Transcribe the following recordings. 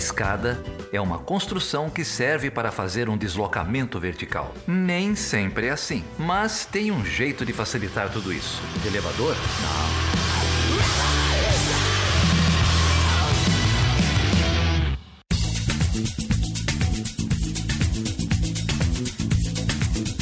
escada é uma construção que serve para fazer um deslocamento vertical. Nem sempre é assim, mas tem um jeito de facilitar tudo isso. elevador? Não.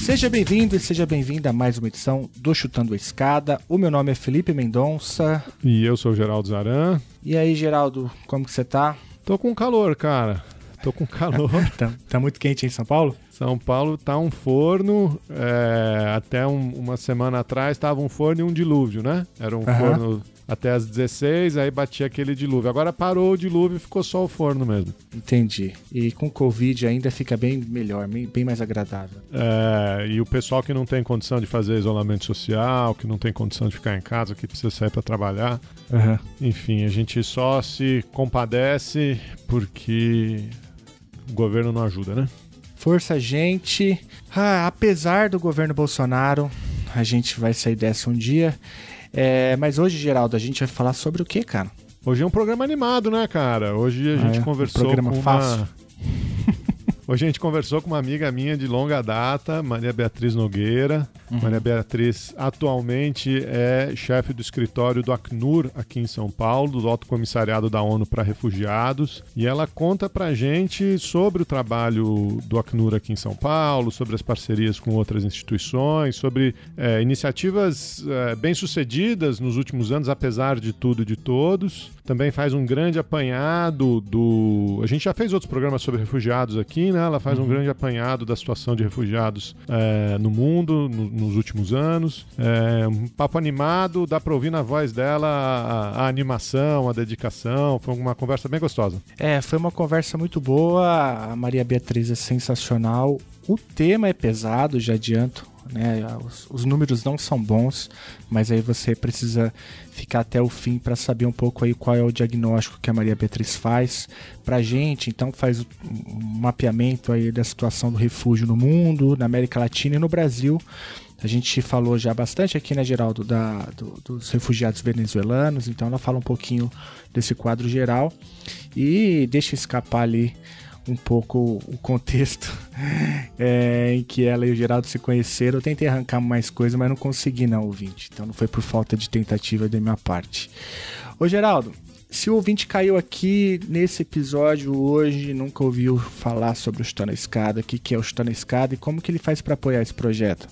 Seja bem-vindo e seja bem-vinda a mais uma edição do Chutando a Escada. O meu nome é Felipe Mendonça. E eu sou o Geraldo Zaran. E aí, Geraldo, como que você tá? Tô com calor, cara. Tô com calor. tá, tá, muito quente em São Paulo? São Paulo tá um forno. É, até um, uma semana atrás tava um forno e um dilúvio, né? Era um uhum. forno até as 16, aí batia aquele dilúvio. Agora parou o dilúvio e ficou só o forno mesmo. Entendi. E com Covid ainda fica bem melhor, bem mais agradável. É, e o pessoal que não tem condição de fazer isolamento social, que não tem condição de ficar em casa, que precisa sair para trabalhar. Uhum. Enfim, a gente só se compadece porque o governo não ajuda, né? Força, gente. Ah, apesar do governo Bolsonaro, a gente vai sair dessa um dia. É, mas hoje, Geraldo, a gente vai falar sobre o que, cara? Hoje é um programa animado, né, cara? Hoje a ah, gente é? conversou um programa com fácil. uma... Hoje a gente conversou com uma amiga minha de longa data, Maria Beatriz Nogueira. Uhum. Maria Beatriz atualmente é chefe do escritório do Acnur aqui em São Paulo, do Alto Comissariado da ONU para Refugiados. E ela conta pra gente sobre o trabalho do Acnur aqui em São Paulo, sobre as parcerias com outras instituições, sobre é, iniciativas é, bem-sucedidas nos últimos anos, apesar de tudo e de todos. Também faz um grande apanhado do. A gente já fez outros programas sobre refugiados aqui, né? né? Ela faz uhum. um grande apanhado da situação de refugiados é, no mundo no, nos últimos anos. É, um papo animado, dá para ouvir na voz dela a, a, animação, a dedicação. Foi uma conversa bem gostosa. É, foi uma conversa muito boa. A Maria Beatriz é sensacional. O tema é pesado, já adianto né? Os, os, números não são bons, mas aí você precisa ficar até o fim para saber um pouco aí qual é o diagnóstico que a Maria Beatriz faz para gente. Então faz um mapeamento aí da situação do refúgio no mundo, na América Latina e no Brasil. A gente falou já bastante aqui, né, Geraldo, da, do, dos refugiados venezuelanos, então ela fala um pouquinho desse quadro geral e deixa escapar ali um pouco o contexto é, em que ela e o Geraldo se conheceram. Eu tentei arrancar mais coisa, mas não consegui não, ouvinte. Então não foi por falta de tentativa da minha parte. Ô Geraldo, se o ouvinte caiu aqui nesse episódio hoje, nunca ouviu falar sobre o Chutando a Escada, o que, é o Chutando a Escada e como que ele faz para apoiar esse projeto?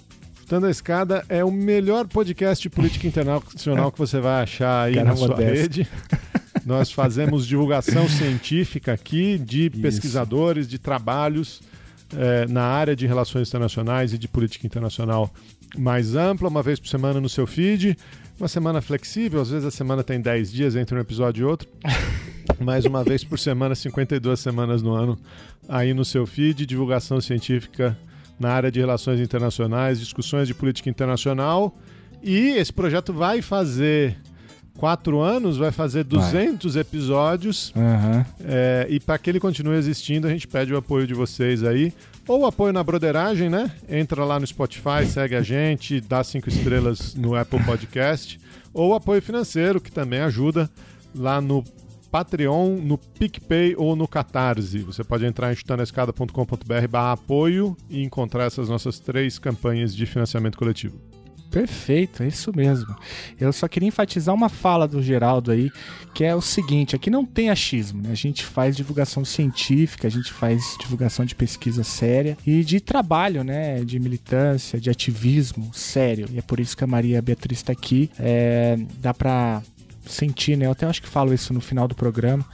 Chutando a Escada é o melhor podcast de política internacional que você vai achar aí Caramba na sua dessa. rede. Nós fazemos divulgação científica aqui de Isso. pesquisadores, de trabalhos é, na área de relações internacionais e de política internacional mais ampla, uma vez por semana no seu feed. Uma semana flexível, às vezes a semana tem 10 dias entre um episódio e outro. Mais uma vez por semana, 52 semanas no ano, aí no seu feed, divulgação científica na área de relações internacionais, discussões de política internacional. E esse projeto vai fazer quatro anos, vai fazer 200 vai. episódios. Uhum. É, e para que ele continue existindo, a gente pede o apoio de vocês aí. Ou apoio na broderagem, né? Entra lá no Spotify, segue a gente, dá cinco estrelas no Apple Podcast. Ou apoio financeiro, que também ajuda lá no Patreon, no PicPay ou no Catarse. Você pode entrar em chutanescada.com.br barra apoio e encontrar essas nossas três campanhas de financiamento coletivo. Perfeito, é isso mesmo. Eu só queria enfatizar uma fala do Geraldo aí, que é o seguinte: aqui não tem achismo, né? A gente faz divulgação científica, a gente faz divulgação de pesquisa séria e de trabalho, né? De militância, de ativismo sério. E é por isso que a Maria Beatriz está aqui. É, dá para sentir, né? Eu até acho que falo isso no final do programa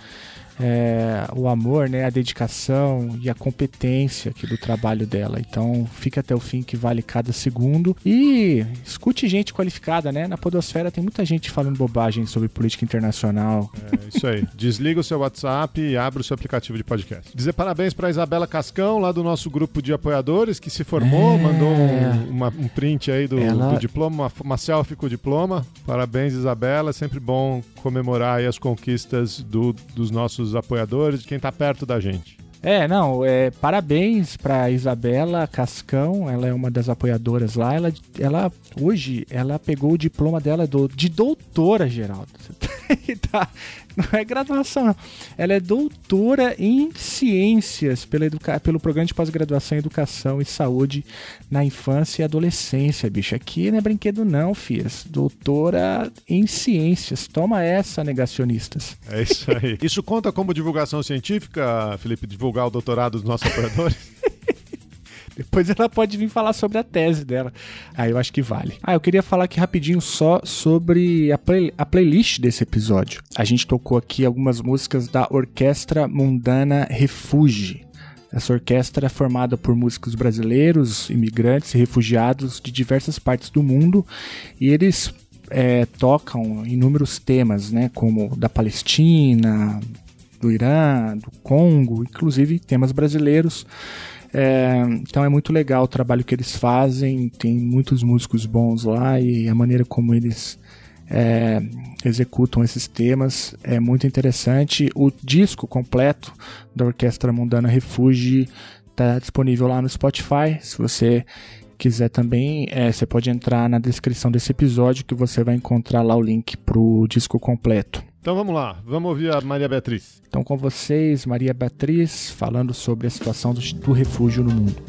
é, o amor, né, a dedicação e a competência aqui do trabalho dela. Então, fica até o fim que vale cada segundo e escute gente qualificada, né? Na podosfera tem muita gente falando bobagem sobre política internacional. É isso aí. Desliga o seu WhatsApp e abre o seu aplicativo de podcast. Dizer parabéns para Isabela Cascão, lá do nosso grupo de apoiadores, que se formou, é... mandou um, uma, um, print aí do, Ela... do diploma, uma, uma selfie com o diploma. Parabéns, Isabela. É sempre bom comemorar as conquistas do, dos nossos apoiadores, de quem está perto da gente. É, não, é, parabéns para Isabela Cascão, ela é uma das apoiadoras lá. Ela, ela hoje ela pegou o diploma dela do, de doutora, Geraldo. tá, não é graduação, não. Ela é doutora em ciências pela educa pelo programa de pós-graduação em educação e saúde na infância e adolescência, bicho. Aqui não é brinquedo, não, fias. Doutora em ciências. Toma essa, negacionistas. É isso aí. Isso conta como divulgação científica, Felipe, divulgar o doutorado dos nossos apoiadores? Depois ela pode vir falar sobre a tese dela. Aí eu acho que vale. Ah, eu queria falar aqui rapidinho só sobre a, play, a playlist desse episódio. A gente tocou aqui algumas músicas da Orquestra Mundana Refuge. Essa orquestra é formada por músicos brasileiros, imigrantes e refugiados de diversas partes do mundo e eles é, tocam inúmeros temas, né, como da Palestina, do Irã, do Congo, inclusive temas brasileiros. É, então é muito legal o trabalho que eles fazem, tem muitos músicos bons lá e a maneira como eles é, executam esses temas é muito interessante. O disco completo da Orquestra Mundana Refuge está disponível lá no Spotify. Se você quiser também, é, você pode entrar na descrição desse episódio que você vai encontrar lá o link para o disco completo. Então vamos lá, vamos ouvir a Maria Beatriz. Então com vocês, Maria Beatriz, falando sobre a situação do, refúgio no mundo.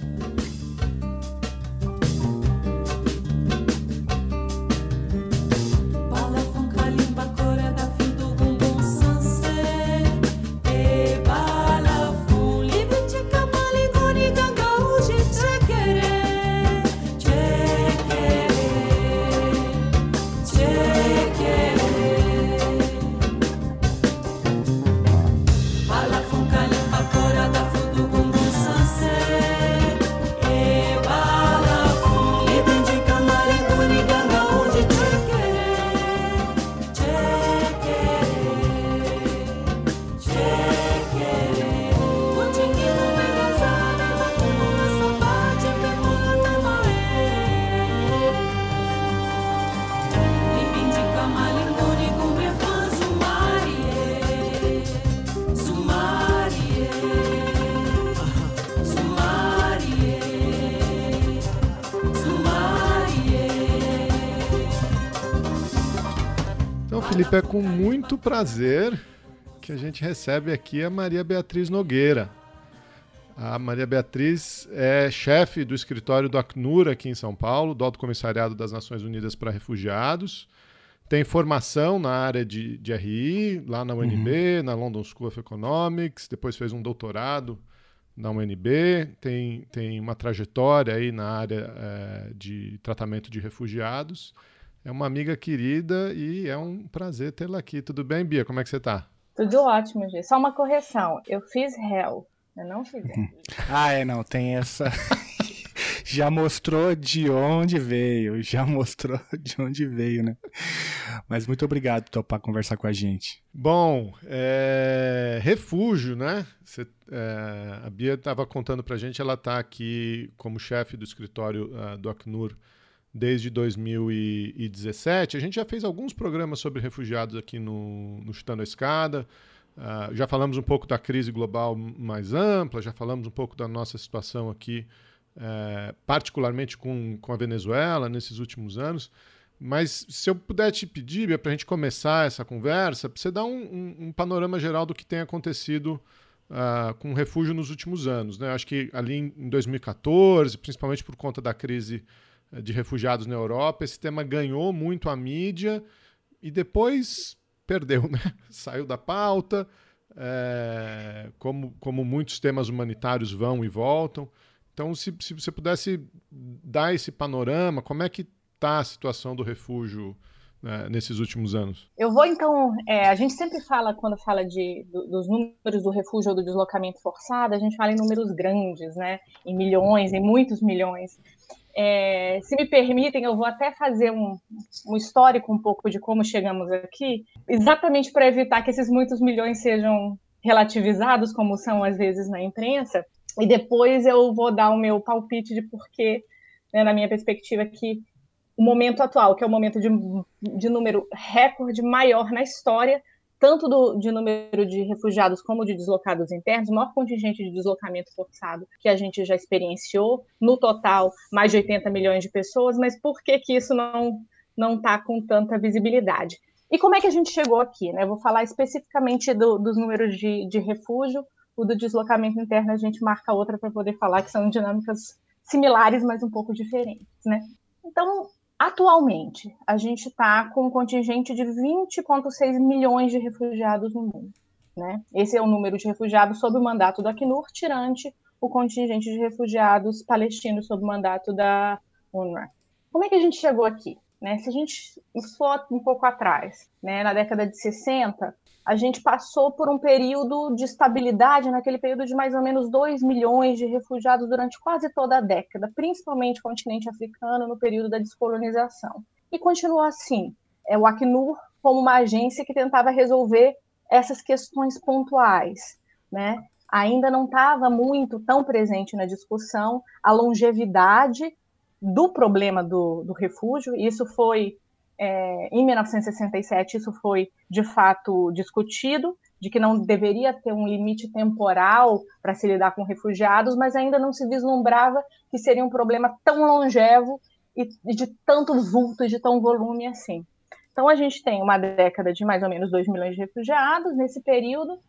É com muito prazer que a gente recebe aqui a Maria Beatriz Nogueira. A Maria Beatriz é chefe do escritório do Acnur aqui em São Paulo, do Alto Comissariado das Nações Unidas para Refugiados. Tem formação na área de, de RI, lá na UNB, uhum. na London School of Economics, depois fez um doutorado na UNB, tem, tem uma trajetória aí na área é, de tratamento de refugiados. É uma amiga querida e é um prazer tê-la aqui. Tudo bem, Bia? Como é que você está? Tudo ótimo, Gê. Só uma correção. Eu fiz réu. Eu não fiz Ah, é, não. Tem essa. já mostrou de onde veio. Já mostrou de onde veio, né? Mas muito obrigado por topar conversar com a gente. Bom, é... refúgio, né? Você, é... A Bia estava contando para a gente, ela está aqui como chefe do escritório uh, do Acnur desde 2017. A gente já fez alguns programas sobre refugiados aqui no, no Chutando a Escada. Uh, já falamos um pouco da crise global mais ampla, já falamos um pouco da nossa situação aqui, uh, particularmente com, com a Venezuela nesses últimos anos. Mas se eu puder te pedir, para a gente começar essa conversa, para você dar um, um, um, panorama geral do que tem acontecido uh, com o refúgio nos últimos anos. Né? Acho que ali em 2014, principalmente por conta da crise de refugiados na Europa. Esse tema ganhou muito a mídia e depois perdeu, né? Saiu da pauta, é, como, como muitos temas humanitários vão e voltam. Então, se, se você pudesse dar esse panorama, como é que está a situação do refúgio né, nesses últimos anos? Eu vou então. É, a gente sempre fala, quando fala de, do, dos números do refúgio ou do deslocamento forçado, a gente fala em números grandes, né? Em milhões, em muitos milhões. É, se me permitem, eu vou até fazer um, um, histórico um pouco de como chegamos aqui, exatamente para evitar que esses muitos milhões sejam relativizados, como são às vezes na imprensa, e depois eu vou dar o meu palpite de porquê, né, na minha perspectiva, que o momento atual, que é o momento de, de número recorde maior na história, tanto do, de número de refugiados como de deslocados internos, o maior contingente de deslocamento forçado que a gente já experienciou, no total, mais de 80 milhões de pessoas, mas por que, que isso não não está com tanta visibilidade? E como é que a gente chegou aqui? Né? Vou falar especificamente do, dos números de, de refúgio, o do deslocamento interno a gente marca outra para poder falar que são dinâmicas similares, mas um pouco diferentes. Né? Então, Atualmente, a gente está com um contingente de 20,6 milhões de refugiados no mundo. Né? Esse é o número de refugiados sob o mandato do Acnur, tirante o contingente de refugiados palestinos sob o mandato da UNRWA. Como é que a gente chegou aqui? Né? Se a gente for um pouco atrás, né? na década de 60, a gente passou por um período de estabilidade, naquele período de mais ou menos 2 milhões de refugiados durante quase toda a década, principalmente o continente africano, no período da descolonização. E continuou assim. É o Acnur como uma agência que tentava resolver essas questões pontuais, né? Ainda não estava muito tão presente na discussão a longevidade do problema do, do refúgio. Isso foi é, em 1967 isso foi de fato discutido, de que não deveria ter um limite temporal para se lidar com refugiados, mas ainda não se vislumbrava que seria um problema tão longevo e de tanto vulto, de tão volume assim. Então a gente tem uma década de mais ou menos 2 milhões de refugiados nesse período,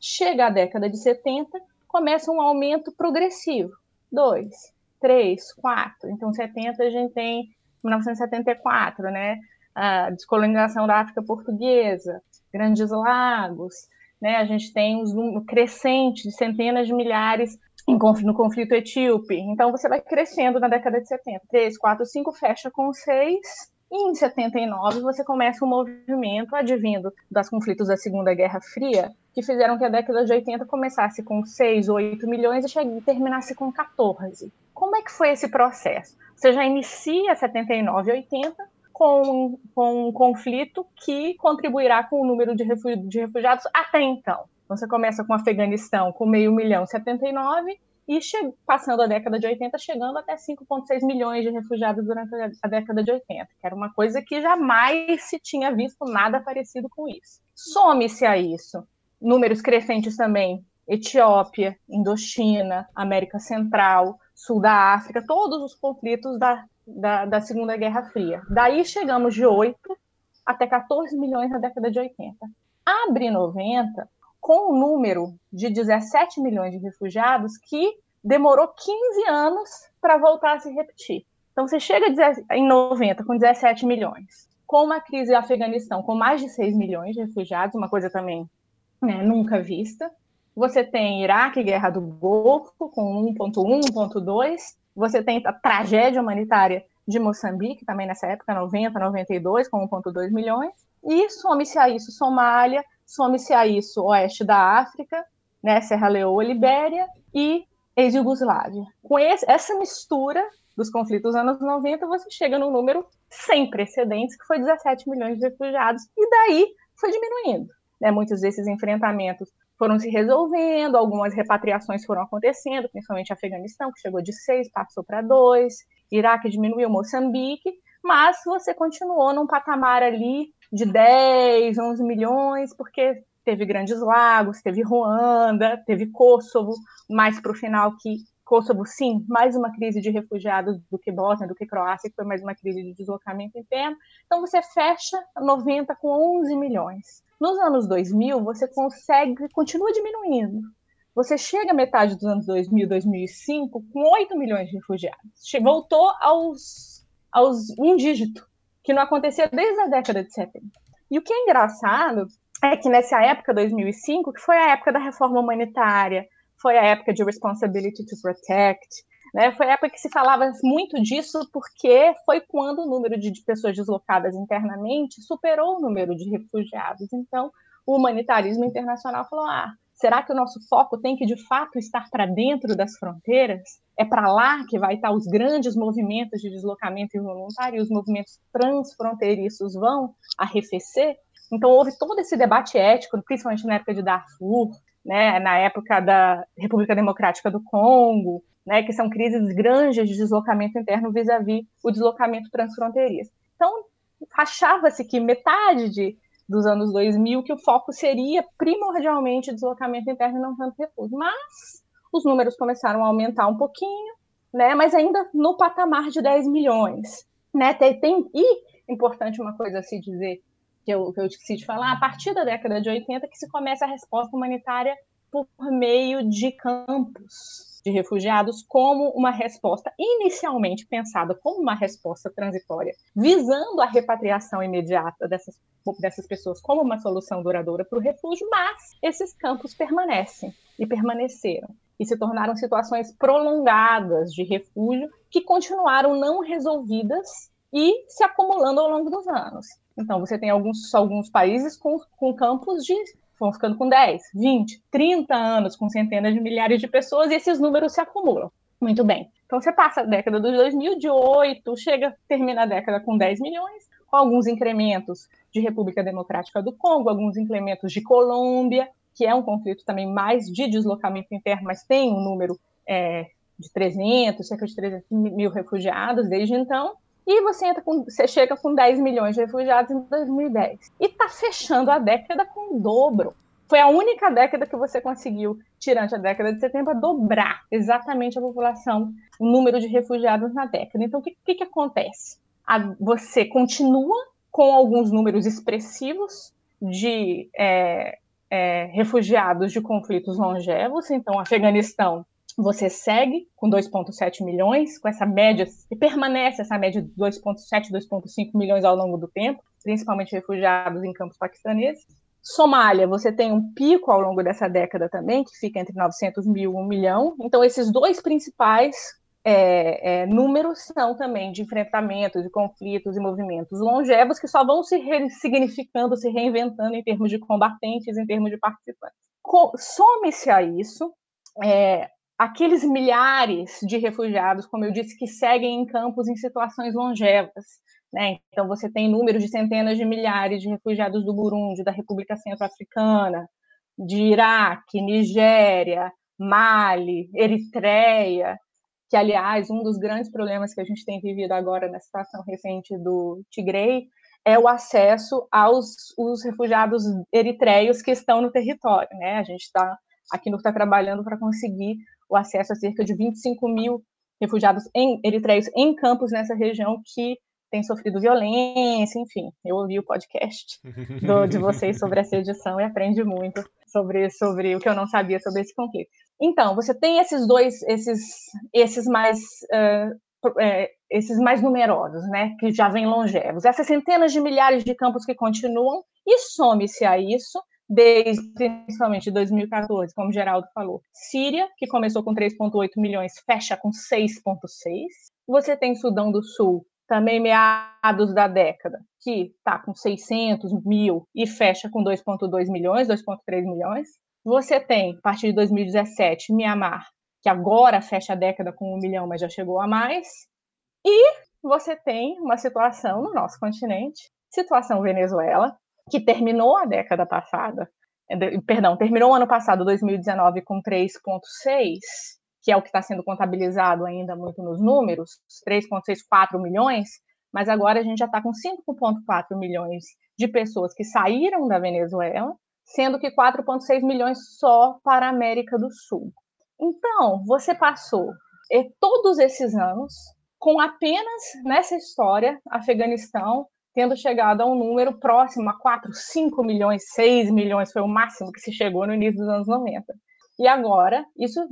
chega a década de 70, começa um aumento progressivo, 2, 3, 4. Então 70 a gente tem 1974, né? A descolonização da África Portuguesa, Grandes Lagos, né? A gente tem um crescente de centenas de milhares no conflito etíope. Então, você vai crescendo na década de 70. 3, 4, 5, fecha com 6. E em 79, você começa um movimento advindo dos conflitos da Segunda Guerra Fria, que fizeram que a década de 80 começasse com 6, 8 milhões e terminasse com 14. Como é que foi esse processo? Você já inicia 79 e 80 com, com um conflito que contribuirá com o número de, refugiados até então. Então, você começa com o Afeganistão com meio milhão, 79, e passando a década de 80, chegando até 5,6 milhões de refugiados durante a década de 80, que era uma coisa que jamais se tinha visto nada parecido com isso. Some-se a isso números crescentes também Etiópia, Indochina, América Central, Sul da África, todos os conflitos da da, da Segunda Guerra Fria. Daí chegamos de 8 até 14 milhões na década de 80. Abre 90 com um número de 17 milhões de refugiados que demorou 15 anos para voltar a se repetir. Então você chega em 90 com 17 milhões, com uma crise no Afeganistão com mais de 6 milhões de refugiados, uma coisa também né, nunca vista. Você tem Iraque, Guerra do Golfo, com 1.1, 1.2, você tem a tragédia humanitária de Moçambique, também nessa época, 90, 92, com 1,2 milhões. E some-se a isso Somália, some-se a isso Oeste da África, né, Serra Leoa, Libéria e ex-Yugoslávia. Com esse, essa mistura dos conflitos dos anos 90, você chega num número sem precedentes, que foi 17 milhões de refugiados, e daí foi diminuindo. Né? Muitos desses enfrentamentos foram se resolvendo, algumas repatriações foram acontecendo, principalmente Afeganistão, que chegou de seis, passou para dois, Iraque diminuiu, Moçambique, mas você continuou num patamar ali de 10, 11 milhões, porque teve Grandes Lagos, teve Ruanda, teve Kosovo, mais para o final que Kosovo, sim, mais uma crise de refugiados do que Bósnia, do que Croácia, que foi mais uma crise de deslocamento interno. Então você fecha 90 com 11 milhões. Nos anos 2000, você consegue, continua diminuindo. Você chega à metade dos anos 2000, 2005, com 8 milhões de refugiados. Voltou aos, aos um dígito, que não acontecia desde a década de 70. E o que é engraçado é que nessa época, 2005, que foi a época da reforma humanitária, foi a época de Responsibility to Protect, né? Foi a época que se falava muito disso, porque foi quando o número de, pessoas deslocadas internamente superou o número de refugiados. Então, o humanitarismo internacional falou: ah, será que o nosso foco tem que de fato estar para dentro das fronteiras? É para lá que vai estar os grandes movimentos de deslocamento involuntário e os movimentos transfronteiriços vão arrefecer? Então houve todo esse debate ético, principalmente na época de Darfur, né, na época da República Democrática do Congo, né, que são crises grandes de deslocamento interno vis-à-vis -vis o deslocamento transfronteiriço. Então, achava-se que metade de, dos anos 2000 que o foco seria primordialmente deslocamento interno e não tanto refúgio. Mas os números começaram a aumentar um pouquinho, né? Mas ainda no patamar de 10 milhões, né? Tem, tem e importante uma coisa a se dizer que eu, que eu esqueci de falar, a partir da década de 80 que se começa a resposta humanitária por meio de campos de refugiados como uma resposta inicialmente pensada como uma resposta transitória, visando a repatriação imediata dessas, dessas pessoas como uma solução duradoura para o refúgio, mas esses campos permanecem e permaneceram e se tornaram situações prolongadas de refúgio que continuaram não resolvidas e se acumulando ao longo dos anos. Então, você tem alguns, alguns países com, com campos de vão ficando com 10, 20, 30 anos, com centenas de milhares de pessoas, e esses números se acumulam. Muito bem. Então você passa a década dos 2000 de 8, chega, termina a década com 10 milhões, com alguns incrementos de República Democrática do Congo, alguns incrementos de Colômbia, que é um conflito também mais de deslocamento interno, mas tem um número é, de 300, cerca de 300 mil refugiados desde então. E você, entra com, você chega com 10 milhões de refugiados em 2010. E está fechando a década com o dobro. Foi a única década que você conseguiu, tirante a década de 70, dobrar exatamente a população, o número de refugiados na década. Então, o que, que, que acontece? A, você continua com alguns números expressivos de é, é, refugiados de conflitos longevos. Então, Afeganistão você segue com 2,7 milhões, com essa média, e permanece essa média de 2,7, 2,5 milhões ao longo do tempo, principalmente refugiados em campos paquistaneses. Somália, você tem um pico ao longo dessa década também, que fica entre 900 mil e 1 milhão. Então, esses dois principais é, é, números são também de enfrentamentos, de conflitos e movimentos longevos que só vão se ressignificando, se reinventando em termos de combatentes, em termos de participantes. Some-se a isso é, aqueles milhares de refugiados, como eu disse, que seguem em campos em situações longevas. Né? Então, você tem números de centenas de milhares de refugiados do Burundi, da República Centro-Africana, de Iraque, Nigéria, Mali, Eritreia, que, aliás, um dos grandes problemas que a gente tem vivido agora na situação recente do Tigray é o acesso aos os refugiados eritreios que estão no território. Né? A gente está aqui no está trabalhando para conseguir o acesso a cerca de 25 mil refugiados em, eritreios em campos nessa região que têm sofrido violência, enfim. Eu ouvi o podcast do, de vocês sobre essa edição e aprendi muito sobre, sobre o que eu não sabia sobre esse conflito. Então, você tem esses dois, esses, esses mais uh, esses mais numerosos, né, que já vêm longevos, essas centenas de milhares de campos que continuam, e some-se a isso desde principalmente 2014, como Geraldo falou. Síria, que começou com 3,8 milhões, fecha com 6,6. Você tem Sudão do Sul, também meados da década, que está com 600 mil e fecha com 2,2 milhões, 2,3 milhões. Você tem, a partir de 2017, Mianmar, que agora fecha a década com um milhão, mas já chegou a mais. E você tem uma situação no nosso continente, situação Venezuela, que terminou a década passada, é, perdão, terminou o ano passado, 2019, com 3,6, que é o que está sendo contabilizado ainda muito nos números, 3,64 milhões, mas agora a gente já está com 5,4 milhões de pessoas que saíram da Venezuela, sendo que 4,6 milhões só para a América do Sul. Então, você passou eh, todos esses anos com apenas nessa história, Afeganistão tendo chegado a um número próximo a 4, 5 milhões, 6 milhões, foi o máximo que se chegou no início dos anos 90. E agora, isso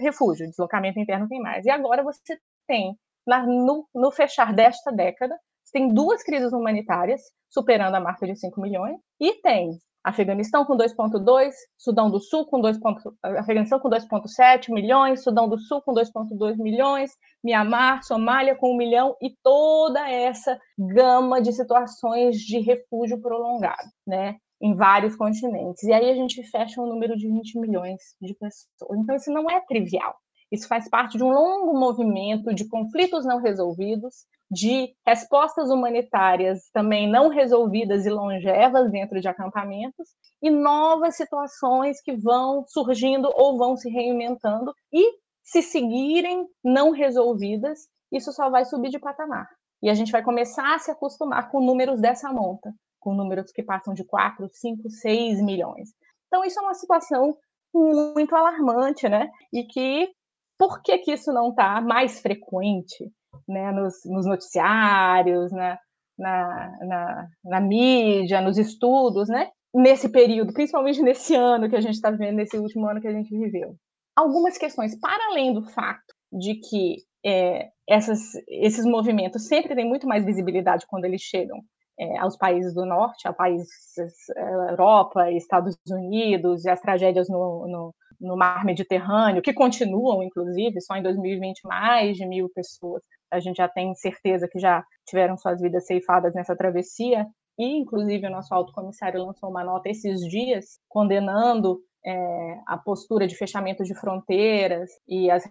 refúgio, deslocamento interno tem mais. E agora você tem, na, no, no fechar desta década, você tem duas crises humanitárias superando a marca de 5 milhões, e tem Afeganistão com 2,2, Sudão do Sul com 2, Afeganistão com 2,7 milhões, Sudão do Sul com 2,2 milhões, Mianmar, Somália com 1 milhão e toda essa gama de situações de refúgio prolongado, né? Em vários continentes. E aí a gente fecha um número de 20 milhões de pessoas. Então, isso não é trivial. Isso faz parte de um longo movimento de conflitos não resolvidos, de respostas humanitárias também não resolvidas e longevas dentro de acampamentos, e novas situações que vão surgindo ou vão se reinventando, e se seguirem não resolvidas, isso só vai subir de patamar. E a gente vai começar a se acostumar com números dessa monta, com números que passam de 4, 5, 6 milhões. Então, isso é uma situação muito alarmante, né? E que, por que, que isso não está mais frequente né, nos, nos noticiários, né, na, na, na mídia, nos estudos, né? Nesse período, principalmente nesse ano que a gente está vivendo, nesse último ano que a gente viveu. Algumas questões, para além do fato de que é, essas, esses movimentos sempre têm muito mais visibilidade quando eles chegam é, aos países do norte, a países é, Europa, Estados Unidos, e as tragédias no, no, no, mar Mediterrâneo, que continuam, inclusive, só em 2020 mais de mil pessoas. A gente já tem certeza que já tiveram suas vidas ceifadas nessa travessia, e, inclusive, o nosso alto comissário lançou uma nota esses dias condenando é, a postura de fechamento de fronteiras e, as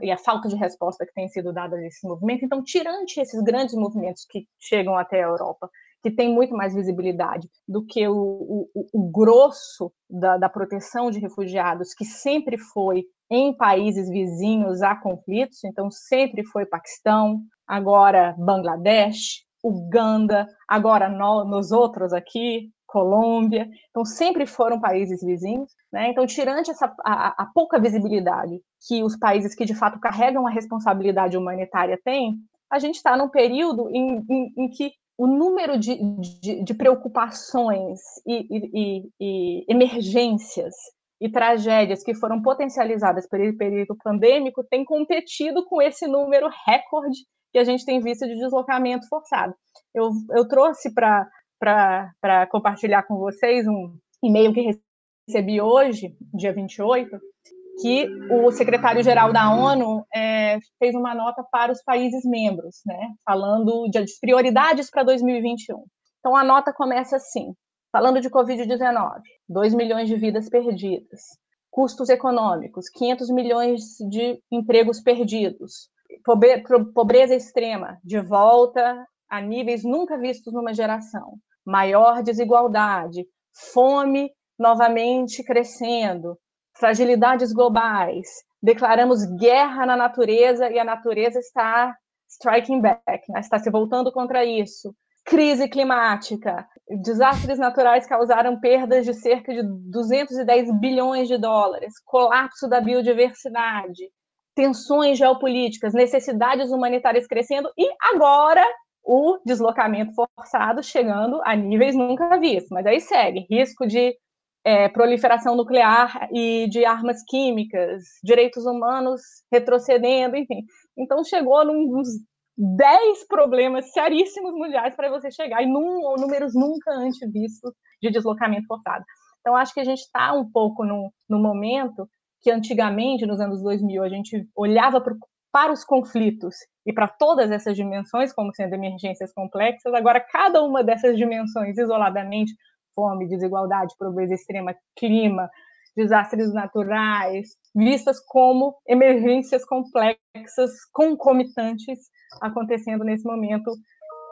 e a falta de resposta que tem sido dada a esse movimento. Então, tirante esses grandes movimentos que chegam até a Europa, que tem muito mais visibilidade do que o, o, o grosso da, da proteção de refugiados, que sempre foi em países vizinhos a conflitos, então sempre foi Paquistão, agora Bangladesh, Uganda, agora no, nos outros aqui, Colômbia, então sempre foram países vizinhos, né? Então, tirante essa a, a, pouca visibilidade que os países que de fato carregam a responsabilidade humanitária têm, a gente está num período em, em, em, que o número de, de, de preocupações e, e, e, emergências e tragédias que foram potencializadas pelo período pandêmico tem competido com esse número recorde que a gente tem visto de deslocamento forçado. Eu, eu trouxe para compartilhar com vocês um e-mail que recebi hoje, dia 28, que o secretário-geral da ONU é, fez uma nota para os países membros, né, falando de prioridades para 2021. Então, a nota começa assim, falando de Covid-19, 2 milhões de vidas perdidas, custos econômicos, 500 milhões de empregos perdidos, pobreza extrema, de volta a níveis nunca vistos numa geração, maior desigualdade, fome novamente crescendo, fragilidades globais, declaramos guerra na natureza e a natureza está striking back, né? está se voltando contra isso. Crise climática, desastres naturais causaram perdas de cerca de 210 bilhões de dólares, colapso da biodiversidade, tensões geopolíticas, necessidades humanitárias crescendo e agora o deslocamento forçado chegando a níveis nunca vistos. Mas aí segue risco de é, proliferação nuclear e de armas químicas, direitos humanos retrocedendo, enfim. Então chegou nos 10 problemas seríssimos mundiais para você chegar, e num, números nunca antes vistos de deslocamento forçado. Então acho que a gente está um pouco no, no momento que antigamente, nos anos 2000, a gente olhava pro, para os conflitos e para todas essas dimensões como sendo emergências complexas, agora cada uma dessas dimensões isoladamente fome, desigualdade, pobreza extrema, clima, desastres naturais, vistas como emergências complexas, concomitantes, acontecendo nesse momento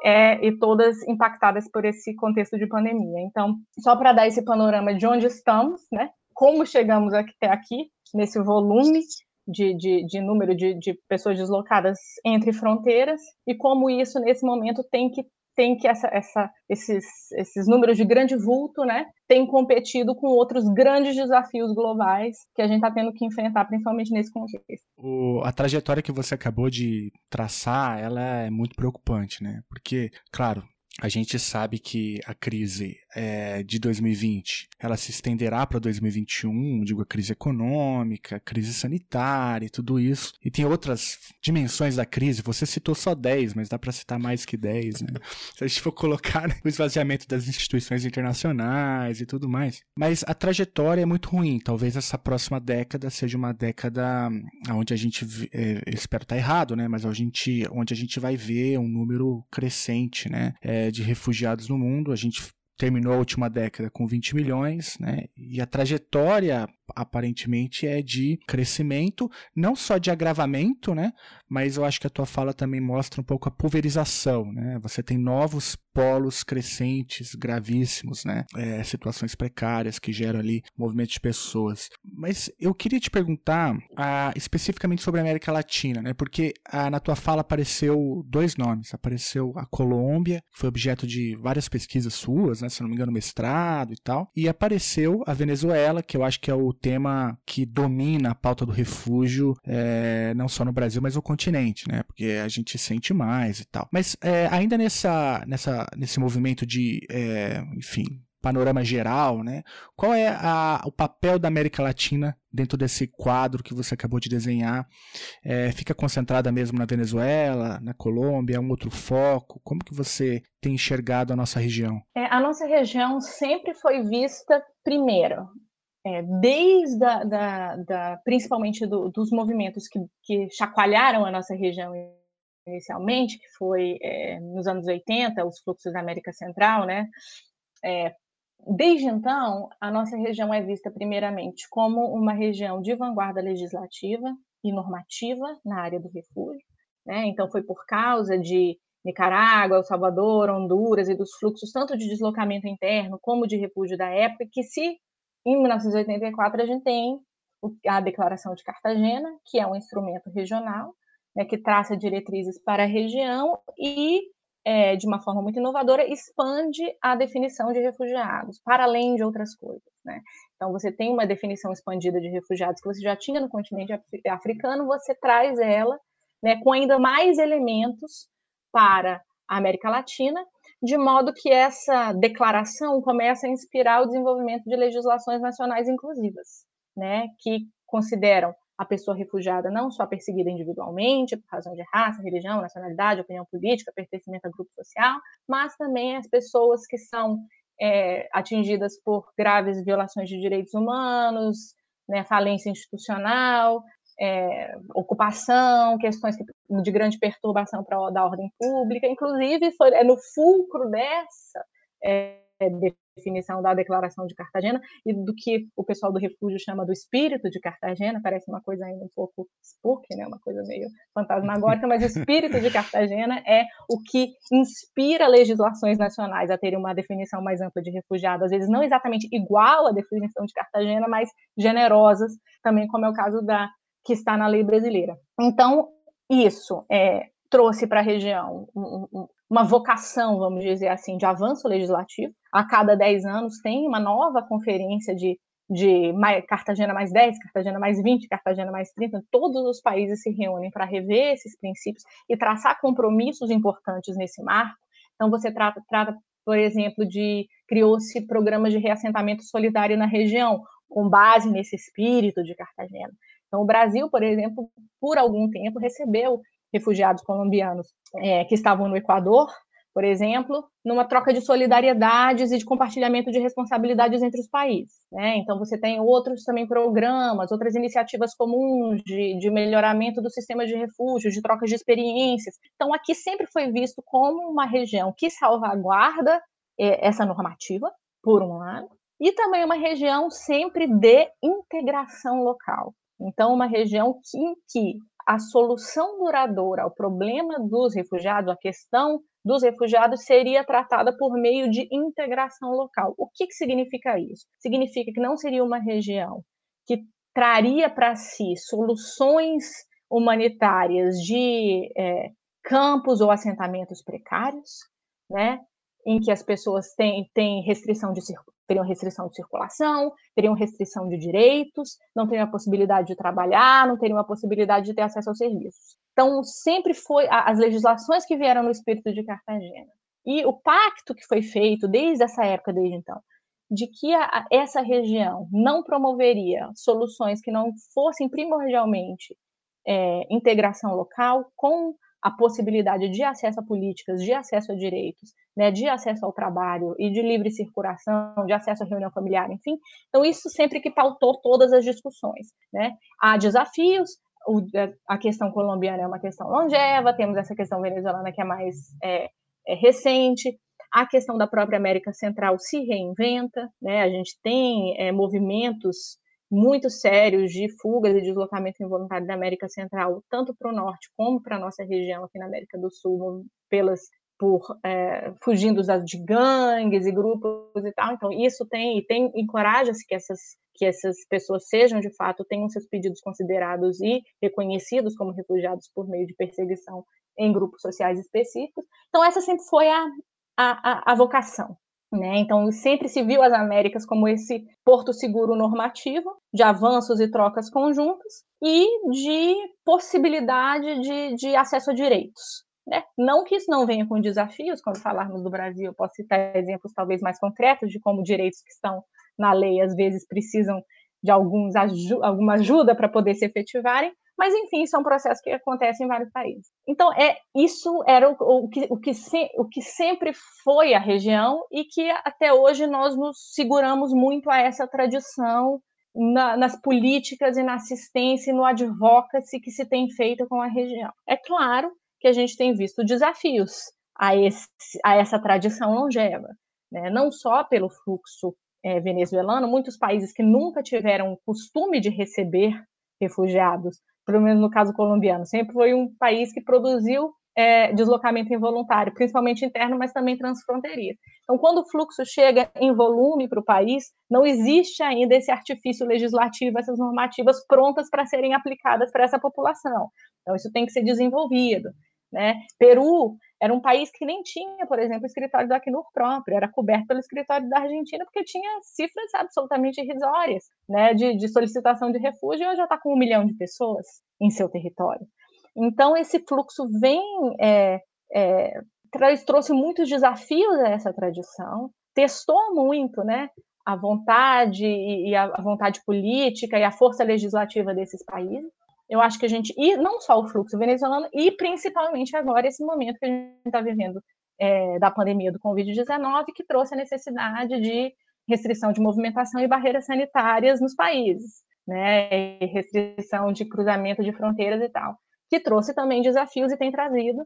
é, e todas impactadas por esse contexto de pandemia. Então, só para dar esse panorama de onde estamos, né? Como chegamos até aqui, nesse volume de, de, de número de, de pessoas deslocadas entre fronteiras, e como isso, nesse momento, tem que tem que essa, essa, esses, esses números de grande vulto, né, têm competido com outros grandes desafios globais que a gente está tendo que enfrentar, principalmente nesse contexto. O, a trajetória que você acabou de traçar, ela é muito preocupante, né? Porque, claro, a gente sabe que a crise é, de 2020 ela se estenderá para 2021, digo a crise econômica, crise sanitária e tudo isso. E tem outras dimensões da crise. Você citou só 10, mas dá para citar mais que 10, né? Se a gente for colocar né, o esvaziamento das instituições internacionais e tudo mais. Mas a trajetória é muito ruim. Talvez essa próxima década seja uma década onde a gente, é, espero estar errado, né? Mas a gente, onde a gente vai ver um número crescente, né? É, de refugiados no mundo. A gente terminou a última década com 20 milhões, né? E a trajetória aparentemente é de crescimento, não só de agravamento, né? Mas eu acho que a tua fala também mostra um pouco a pulverização, né? Você tem novos polos crescentes, gravíssimos, né? É, situações precárias que geram ali movimento de pessoas. Mas eu queria te perguntar ah, especificamente sobre a América Latina, né? Porque ah, na tua fala apareceu dois nomes. Apareceu a Colômbia, que foi objeto de várias pesquisas suas, né? Se não me engano, mestrado e tal. E apareceu a Venezuela, que eu acho que é o tema que domina a pauta do refúgio, é, não só no Brasil, mas no continente, né? Porque a gente sente mais e tal. Mas é, ainda nessa, nessa, nesse movimento de, é, enfim, panorama geral, né? Qual é a, o papel da América Latina dentro desse quadro que você acabou de desenhar? É, fica concentrada mesmo na Venezuela, na Colômbia, é um outro foco? Como que você tem enxergado a nossa região? É, a nossa região sempre foi vista primeiro é, desde a, da, da, principalmente do, dos movimentos que, que, chacoalharam a nossa região inicialmente, que foi é, nos anos 80, os fluxos da América Central, né? É, desde então, a nossa região é vista primeiramente como uma região de vanguarda legislativa e normativa na área do refúgio. Né? Então, foi por causa de Nicarágua, El Salvador, Honduras e dos fluxos tanto de deslocamento interno como de refúgio da época que se em 1984, a gente tem a Declaração de Cartagena, que é um instrumento regional, né, que traça diretrizes para a região e, é, de uma forma muito inovadora, expande a definição de refugiados, para além de outras coisas. Né? Então, você tem uma definição expandida de refugiados que você já tinha no continente africano, você traz ela né, com ainda mais elementos para a América Latina de modo que essa declaração começa a inspirar o desenvolvimento de legislações nacionais inclusivas, né, que consideram a pessoa refugiada não só perseguida individualmente, por razão de raça, religião, nacionalidade, opinião política, pertencimento a grupo social, mas também as pessoas que são é, atingidas por graves violações de direitos humanos, né, falência institucional, é, ocupação, questões de grande perturbação para da ordem pública, inclusive foi é no fulcro dessa é, definição da Declaração de Cartagena e do que o pessoal do refúgio chama do espírito de Cartagena, parece uma coisa ainda um pouco spooky, né, uma coisa meio fantasmagórica, mas o espírito de Cartagena é o que inspira legislações nacionais a terem uma definição mais ampla de refugiado, às vezes não exatamente igual à definição de Cartagena, mas generosas, também como é o caso da que está na lei brasileira. Então, isso é, trouxe para a região uma vocação, vamos dizer assim, de avanço legislativo. A cada 10 anos tem uma nova conferência de, de Cartagena mais 10, Cartagena mais 20, Cartagena mais 30. Todos os países se reúnem para rever esses princípios e traçar compromissos importantes nesse marco. Então, você trata, trata por exemplo, de criou-se programas de reassentamento solidário na região, com base nesse espírito de Cartagena. Então, o Brasil, por exemplo, por algum tempo recebeu refugiados colombianos é, que estavam no Equador, por exemplo, numa troca de solidariedades e de compartilhamento de responsabilidades entre os países. Né? Então, você tem outros também programas, outras iniciativas comuns de, de melhoramento do sistema de refúgio, de trocas de experiências. Então, aqui sempre foi visto como uma região que salvaguarda é, essa normativa, por um lado, e também uma região sempre de integração local. Então, uma região em que a solução duradoura ao problema dos refugiados, a questão dos refugiados, seria tratada por meio de integração local. O que, que significa isso? Significa que não seria uma região que traria para si soluções humanitárias de é, campos ou assentamentos precários, né? Em que as pessoas têm, têm restrição de, teriam restrição de circulação, teriam restrição de direitos, não teriam a possibilidade de trabalhar, não teriam a possibilidade de ter acesso aos serviços. Então, sempre foi as legislações que vieram no espírito de Cartagena e o pacto que foi feito desde essa época, desde então, de que a, essa região não promoveria soluções que não fossem primordialmente é, integração local com a possibilidade de acesso a políticas, de acesso a direitos, né, de acesso ao trabalho e de livre circulação, de acesso à reunião familiar, enfim. Então, isso sempre que pautou todas as discussões. Né? Há desafios, a questão colombiana é uma questão longeva, temos essa questão venezuelana que é mais é, é recente, a questão da própria América Central se reinventa, né? a gente tem é, movimentos muito sérios de fugas e deslocamento involuntário da América Central, tanto para o norte como para a nossa região aqui na América do Sul, pelas por é, fugindo de gangues e grupos e tal. Então isso tem e tem encoraja-se que essas que essas pessoas sejam de fato tenham seus pedidos considerados e reconhecidos como refugiados por meio de perseguição em grupos sociais específicos. Então essa sempre foi a a, a, a vocação né? Então, sempre se viu as Américas como esse porto seguro normativo de avanços e trocas conjuntas e de possibilidade de, de acesso a direitos. Né? Não que isso não venha com desafios, quando falarmos do Brasil, eu posso citar exemplos talvez mais concretos de como direitos que estão na lei às vezes precisam de alguns, alguma ajuda para poder se efetivarem, mas, enfim, isso é um processo que acontece em vários países. Então, é isso era o, o, que, o, que, se, o que sempre foi a região e que até hoje nós nos seguramos muito a essa tradição na, nas políticas e na assistência e no advocacy que se tem feito com a região. É claro que a gente tem visto desafios a, esse, a essa tradição longeva, né? não só pelo fluxo é, venezuelano, muitos países que nunca tiveram o costume de receber refugiados pelo menos no caso colombiano, sempre foi um país que produziu é, deslocamento involuntário, principalmente interno, mas também transfronteiriço. Então, quando o fluxo chega em volume para o país, não existe ainda esse artifício legislativo, essas normativas prontas para serem aplicadas para essa população. Então, isso tem que ser desenvolvido. Né? Peru era um país que nem tinha, por exemplo, escritório do Acnur próprio, era coberto pelo escritório da Argentina, porque tinha cifras absolutamente irrisórias né, de, de solicitação de refúgio, e hoje já está com um milhão de pessoas em seu território. Então, esse fluxo vem, é, é, trouxe muitos desafios a essa tradição, testou muito né, a vontade e a vontade política e a força legislativa desses países, eu acho que a gente, e não só o fluxo venezuelano, e principalmente agora esse momento que a gente está vivendo é, da pandemia do Covid-19, que trouxe a necessidade de restrição de movimentação e barreiras sanitárias nos países, né, restrição de cruzamento de fronteiras e tal, que trouxe também desafios e tem trazido.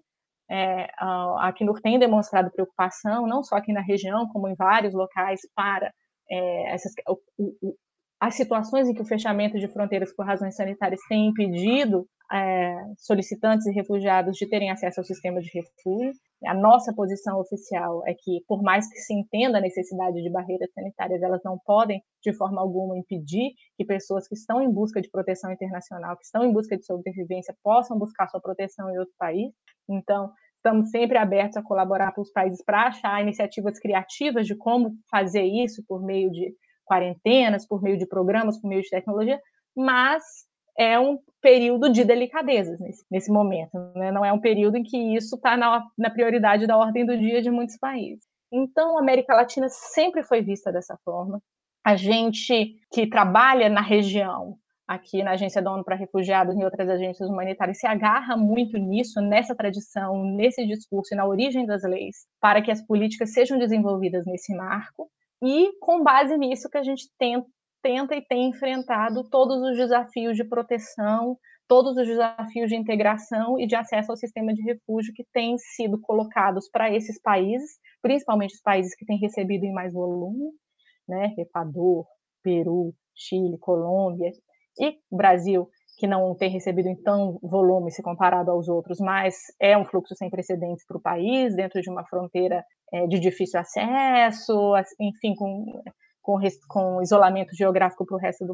É, a Acnur tem demonstrado preocupação, não só aqui na região, como em vários locais, para é, essas, o, as situações em que o fechamento de fronteiras por razões sanitárias tem impedido é, solicitantes e refugiados de terem acesso ao sistema de refúgio. A nossa posição oficial é que, por mais que se entenda a necessidade de barreiras sanitárias, elas não podem, de forma alguma, impedir que pessoas que estão em busca de proteção internacional, que estão em busca de sobrevivência, possam buscar sua proteção em outro país. Então, estamos sempre abertos a colaborar com os países para achar iniciativas criativas de como fazer isso por meio de quarentenas, por meio de programas, por meio de tecnologia, mas é um período de delicadezas nesse, nesse momento, né? não é um período em que isso está na, na prioridade da ordem do dia de muitos países. Então, a América Latina sempre foi vista dessa forma. A gente que trabalha na região, aqui na Agência da ONU para Refugiados e outras agências humanitárias, se agarra muito nisso, nessa tradição, nesse discurso e na origem das leis, para que as políticas sejam desenvolvidas nesse marco. E com base nisso que a gente tenta, tenta e tem enfrentado todos os desafios de proteção, todos os desafios de integração e de acesso ao sistema de refúgio que têm sido colocados para esses países, principalmente os países que têm recebido em mais volume, né? Equador, Peru, Chile, Colômbia e Brasil, que não tem recebido em tão volume se comparado aos outros, mas é um fluxo sem precedentes para o país, dentro de uma fronteira é, de difícil acesso, enfim, com, com, com isolamento geográfico para o resto,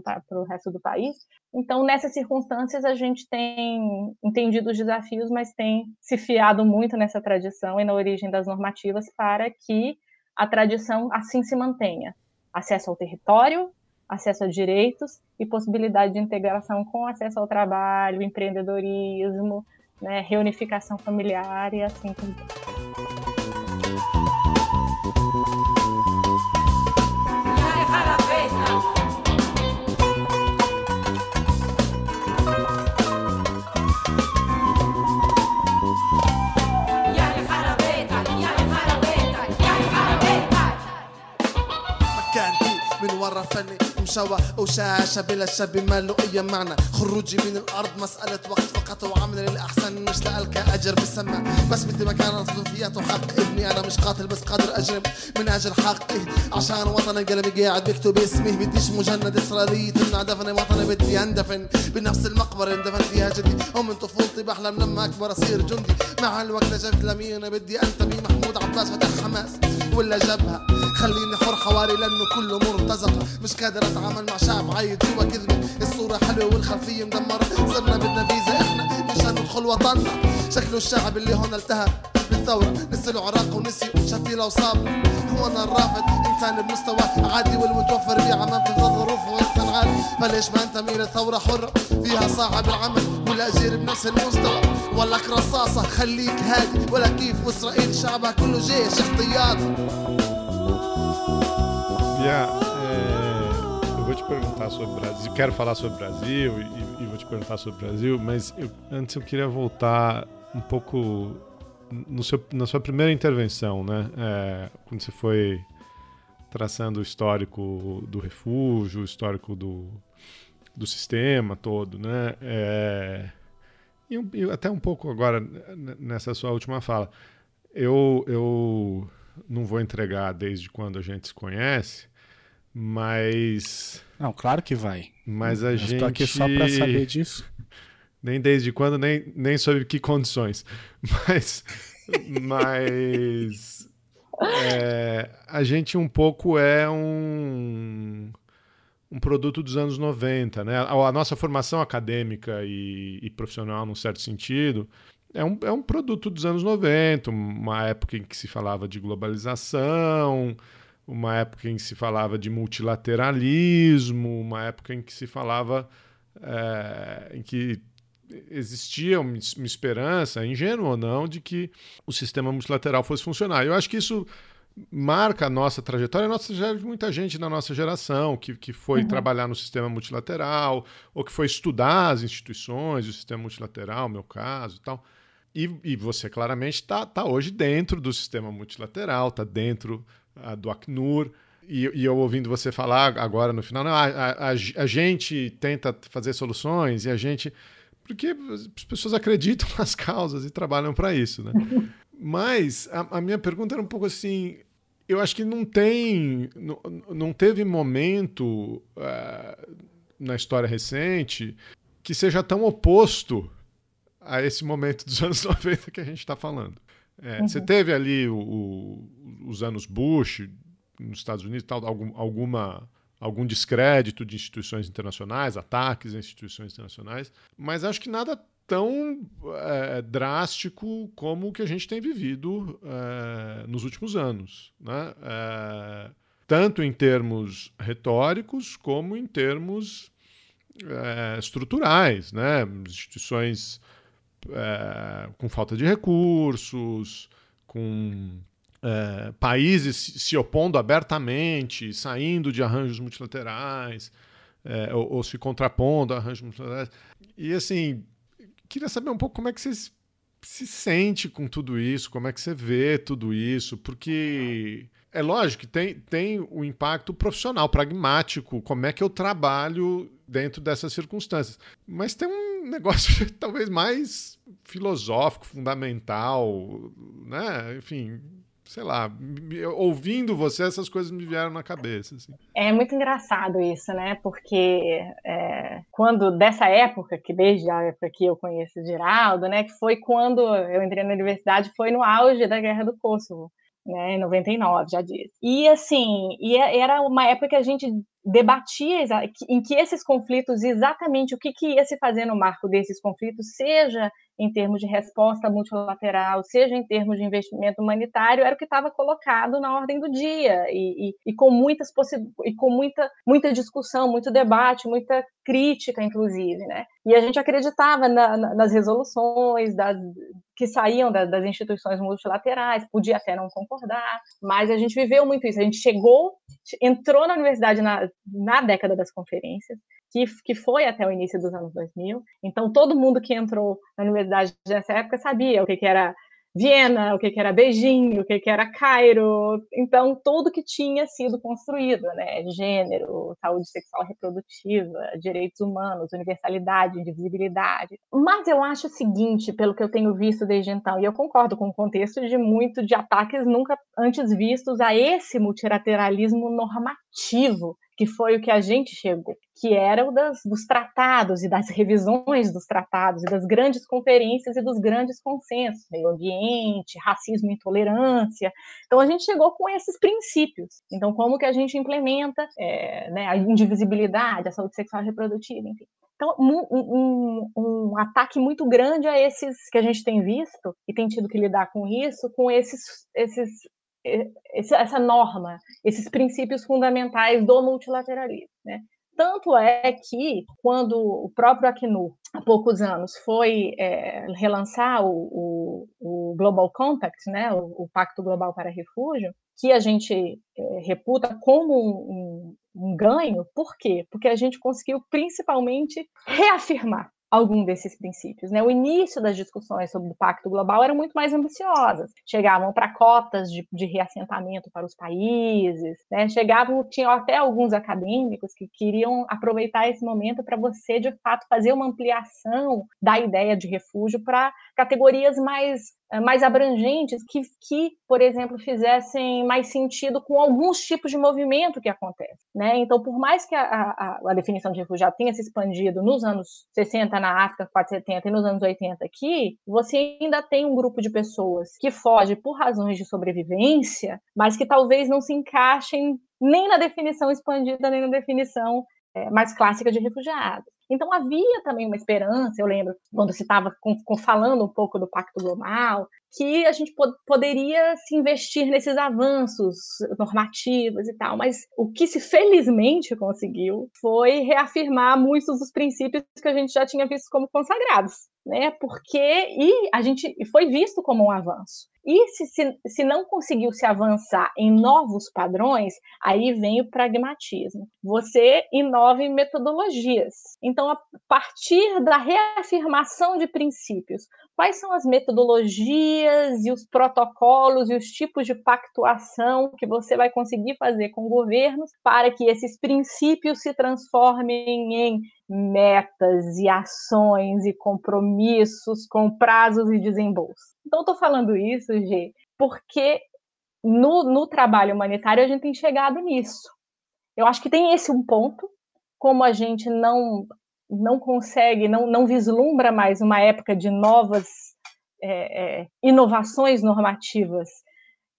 resto do país. Então, nessas circunstâncias, a gente tem entendido os desafios, mas tem se fiado muito nessa tradição e na origem das normativas para que a tradição assim se mantenha. Acesso ao território, acesso a direitos e possibilidade de integração com acesso ao trabalho, empreendedorismo, né, reunificação familiar e assim por diante. ورا فني مشوى وشاشة بلا شاب ما له أي معنى. خروجي من الأرض مسألة وقت فقط وعمل الأحسن مش لألك أجر بالسما بس بدي مكان فيات وحق ابني أنا مش قاتل بس قادر أجرم من أجل حقي. عشان وطني قلبي قاعد بيكتب اسمي. بديش مجند إسرائيلي تمنع دفني وطني. بدي أندفن بنفس المقبرة اندفن فيها جدي ومن طفولتي بحلم لما أكبر أصير جندي. مع الوقت جبت لمين بدي أنتمي. محمود عباس فتح حماس ولا جبهة. خليني حر حواري لأنه كله مرتزقة مش قادر أتعامل مع شعب عايد جوا كذبة. الصورة حلوة والخلفية مدمرة. صرنا بدنا فيزا إحنا مشان ندخل وطننا. شكله الشعب اللي هون التهب بالثورة. نسي العراق ونسي شفي الأوصاب هو أنا الرافض إنسان بمستوى عادي والمتوفر بيه عمان في الظروف وإنسان عادي فليش ما أنتمي للثورة حرة فيها صاحب العمل والأجير بنفس المستوى. ولا رصاصة خليك هادي ولا كيف وإسرائيل شعبها كله جيش احتياطي. Yeah, é, eu vou te perguntar sobre o Brasil. Quero falar sobre o Brasil e, e vou te perguntar sobre o Brasil, mas eu, antes eu queria voltar um pouco seu, na sua primeira intervenção, né? É, quando você foi traçando o histórico do refúgio, o histórico do, do sistema todo, né? É, e, e, até um pouco agora nessa sua última fala. Eu, eu não vou entregar desde quando a gente se conhece, mas. Não, claro que vai. Mas a eu gente. Estou aqui só para saber disso. Nem desde quando, nem, nem sob que condições. Mas. mas. É, a gente um pouco é um, um produto dos anos 90, né? A, a nossa formação acadêmica e, e, profissional, num certo sentido, é um, é um produto dos anos 90, uma época em que se falava de globalização, uma época em que se falava de multilateralismo, uma época em que se falava é, em que existia uma, esperança, ingênua ou não, de que o sistema multilateral fosse funcionar. Eu acho que isso marca a nossa trajetória, a nossa trajetória de muita gente na nossa geração que, que foi uhum. trabalhar no sistema multilateral ou que foi estudar as instituições do sistema multilateral, meu caso e tal. E, e você claramente está tá hoje dentro do sistema multilateral, está dentro do Acnur. E, e, eu ouvindo você falar agora no final, não, a, a, a, gente tenta fazer soluções e a gente. Porque as pessoas acreditam nas causas e trabalham para isso, né? Mas a, a, minha pergunta era um pouco assim: eu acho que não tem. Não, não teve momento uh, na história recente que seja tão oposto a esse momento dos anos 90 que a gente está falando. É, uhum. Você teve ali o, o, os anos Bush nos Estados Unidos, tal, algum, alguma, algum descrédito de instituições internacionais, ataques a instituições internacionais, mas acho que nada tão é, drástico como o que a gente tem vivido é, nos últimos anos. Né? É, tanto em termos retóricos como em termos é, estruturais. Né? Instituições é, com falta de recursos, com é, países se opondo abertamente, saindo de arranjos multilaterais, é, ou, ou, se contrapondo a arranjos multilaterais. E assim, queria saber um pouco como é que você se sente com tudo isso, como é que você vê tudo isso, porque é lógico que tem, tem o impacto profissional, pragmático, como é que eu trabalho dentro dessas circunstâncias. Mas tem um negócio talvez mais filosófico, fundamental, né? Enfim, sei lá, ouvindo você, essas coisas me vieram na cabeça. Assim. É muito engraçado isso, né? Porque é, quando, dessa época, que desde a época que eu conheço Geraldo, né? Que foi quando eu entrei na universidade, foi no auge da Guerra do Kosovo né, em 99, já disse. E assim, e é, era uma época que a gente debatia em que esses conflitos, exatamente o que, que ia se fazer no marco desses conflitos, seja em termos de resposta multilateral, seja em termos de investimento humanitário, era o que estava colocado na ordem do dia e, e, e com muitas e com muita, muita discussão, muito debate, muita crítica, inclusive, né? E a gente acreditava na, na, nas resoluções das, que saíam da, das instituições multilaterais, podia até não concordar, mas a gente viveu muito isso. A gente chegou, entrou na universidade na, na década das conferências, que, que foi até o início dos anos 2000. Então, todo mundo que entrou na universidade nessa época sabia o que, que era Viena, o que, era Beijing, o que, que era Cairo, então tudo que tinha sido construído, né? Gênero, saúde sexual reprodutiva, direitos humanos, universalidade, indivisibilidade. Mas eu acho o seguinte, pelo que eu tenho visto desde então, e eu concordo com o contexto de muito de ataques nunca antes vistos a esse multilateralismo normativo que foi o que a gente chegou, que era o das, dos tratados e das revisões dos tratados e das grandes conferências e dos grandes consensos, meio ambiente, racismo, intolerância. Então a gente chegou com esses princípios. Então como que a gente implementa é, né, a indivisibilidade, a saúde sexual e reprodutiva, enfim. Então, um, um, um, ataque muito grande a esses que a gente tem visto e tem tido que lidar com isso, com esses, esses essa norma, esses princípios fundamentais do multilateralismo. Né? Tanto é que, quando o próprio Acnur, há poucos anos, foi é, relançar o, o, o, Global Compact, né, o, o, Pacto Global para Refúgio, que a gente é, reputa como um, um, um ganho, por quê? Porque a gente conseguiu principalmente reafirmar algum desses princípios. Né? O início das discussões sobre o Pacto Global eram muito mais ambiciosas, chegavam para cotas de, de, reassentamento para os países, né? chegavam, tinham até alguns acadêmicos que queriam aproveitar esse momento para você, de fato, fazer uma ampliação da ideia de refúgio para categorias mais mais abrangentes que, que, por exemplo, fizessem mais sentido com alguns tipos de movimento que acontece. Né? Então, por mais que a, a, a, definição de refugiado tenha se expandido nos anos 60 na África, 470 e nos anos 80 aqui, você ainda tem um grupo de pessoas que foge por razões de sobrevivência, mas que talvez não se encaixem nem na definição expandida, nem na definição é, mais clássica de refugiado. Então havia também uma esperança, eu lembro, quando se estava falando um pouco do Pacto Global, que a gente pod poderia se investir nesses avanços normativos e tal, mas o que se felizmente conseguiu foi reafirmar muitos dos princípios que a gente já tinha visto como consagrados, né? Porque e a gente foi visto como um avanço. E se, se, se não conseguiu se avançar em novos padrões, aí vem o pragmatismo. Você inove metodologias. Então, a partir da reafirmação de princípios, quais são as metodologias e os protocolos e os tipos de pactuação que você vai conseguir fazer com governos para que esses princípios se transformem em metas e ações e compromissos com prazos e desembolso. Então, estou falando isso, Gê, porque no, no trabalho humanitário a gente tem chegado nisso. Eu acho que tem esse um ponto, como a gente não não consegue, não, não vislumbra mais uma época de novas é, é, inovações normativas,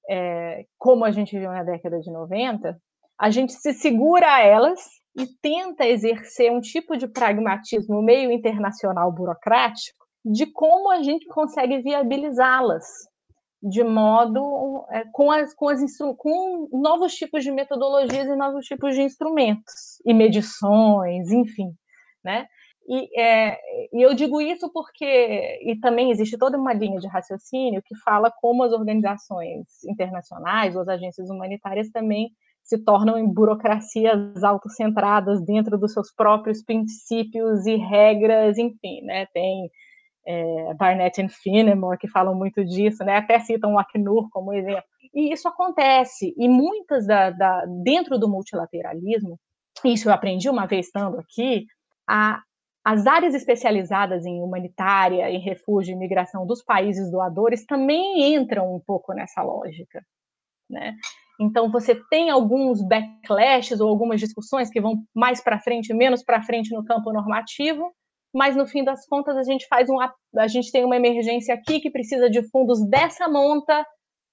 é, como a gente viu na década de 90, a gente se segura a elas e tenta exercer um tipo de pragmatismo meio internacional burocrático de como a gente consegue viabilizá-las de modo é, com, as, com, as, com novos tipos de metodologias e novos tipos de instrumentos e medições, enfim, né? E, é, e, eu digo isso porque, e também existe toda uma linha de raciocínio que fala como as organizações internacionais ou as agências humanitárias também se tornam em burocracias autocentradas dentro dos seus próprios princípios e regras, enfim, né? Tem é, Barnett e Finemore, que falam muito disso, né? até citam o Acnur como exemplo. E isso acontece, e muitas da, da, dentro do multilateralismo, isso eu aprendi uma vez estando aqui, a, as áreas especializadas em humanitária, em refúgio e imigração dos países doadores também entram um pouco nessa lógica. Né? Então, você tem alguns backlashes ou algumas discussões que vão mais para frente, menos para frente no campo normativo, mas no fim das contas a gente faz um a gente tem uma emergência aqui que precisa de fundos dessa monta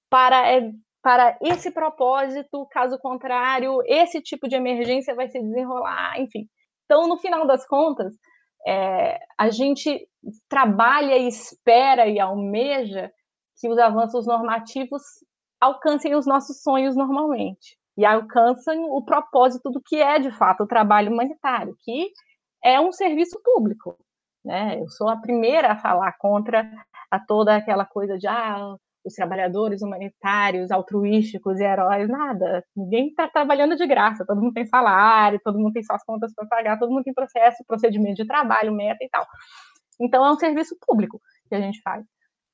para é, para esse propósito, caso contrário, esse tipo de emergência vai se desenrolar, enfim. Então, no final das contas, é, a gente trabalha e espera e almeja que os avanços normativos alcancem os nossos sonhos normalmente e alcancem o propósito do que é de fato o trabalho humanitário, que é um serviço público. Né? Eu sou a primeira a falar contra a toda aquela coisa de ah, os trabalhadores humanitários, altruísticos e heróis, nada. Ninguém está trabalhando de graça, todo mundo tem salário, todo mundo tem suas contas para pagar, todo mundo tem processo, procedimento de trabalho, meta e tal. Então é um serviço público que a gente faz.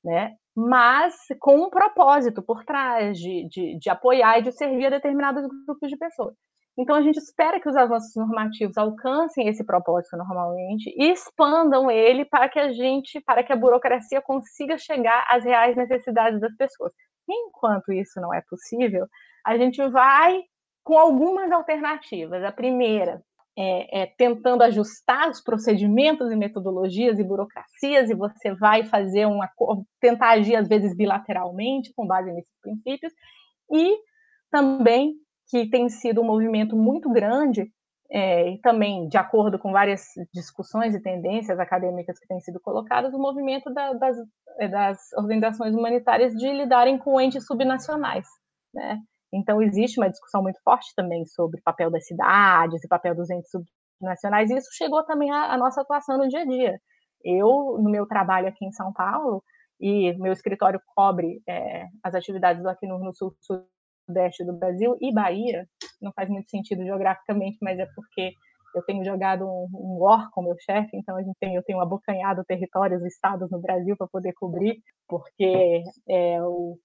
né? mas com um propósito por trás de, de, de apoiar e de servir a determinados grupos de pessoas. Então, a gente espera que os avanços normativos alcancem esse propósito normalmente e expandam ele para que a gente, para que a burocracia consiga chegar às reais necessidades das pessoas. Enquanto isso não é possível, a gente vai com algumas alternativas. A primeira é, é, tentando ajustar os procedimentos e metodologias e burocracias, e você vai fazer um acordo, tentar agir às vezes bilateralmente com base nesses princípios, e também que tem sido um movimento muito grande, é, e também de acordo com várias discussões e tendências acadêmicas que têm sido colocadas, o movimento da, das, é, das organizações humanitárias de lidarem com entes subnacionais, né? Então, existe uma discussão muito forte também sobre o papel das cidades e papel dos entes subnacionais, e isso chegou também à, nossa atuação no dia a dia. Eu, no meu trabalho aqui em São Paulo, e meu escritório cobre é, as atividades do Acnur no sul, sudeste do Brasil e Bahia, não faz muito sentido geograficamente, mas é porque eu tenho jogado um, um war com meu chefe, então a gente tem, eu tenho abocanhado territórios estados no Brasil para poder cobrir, porque é,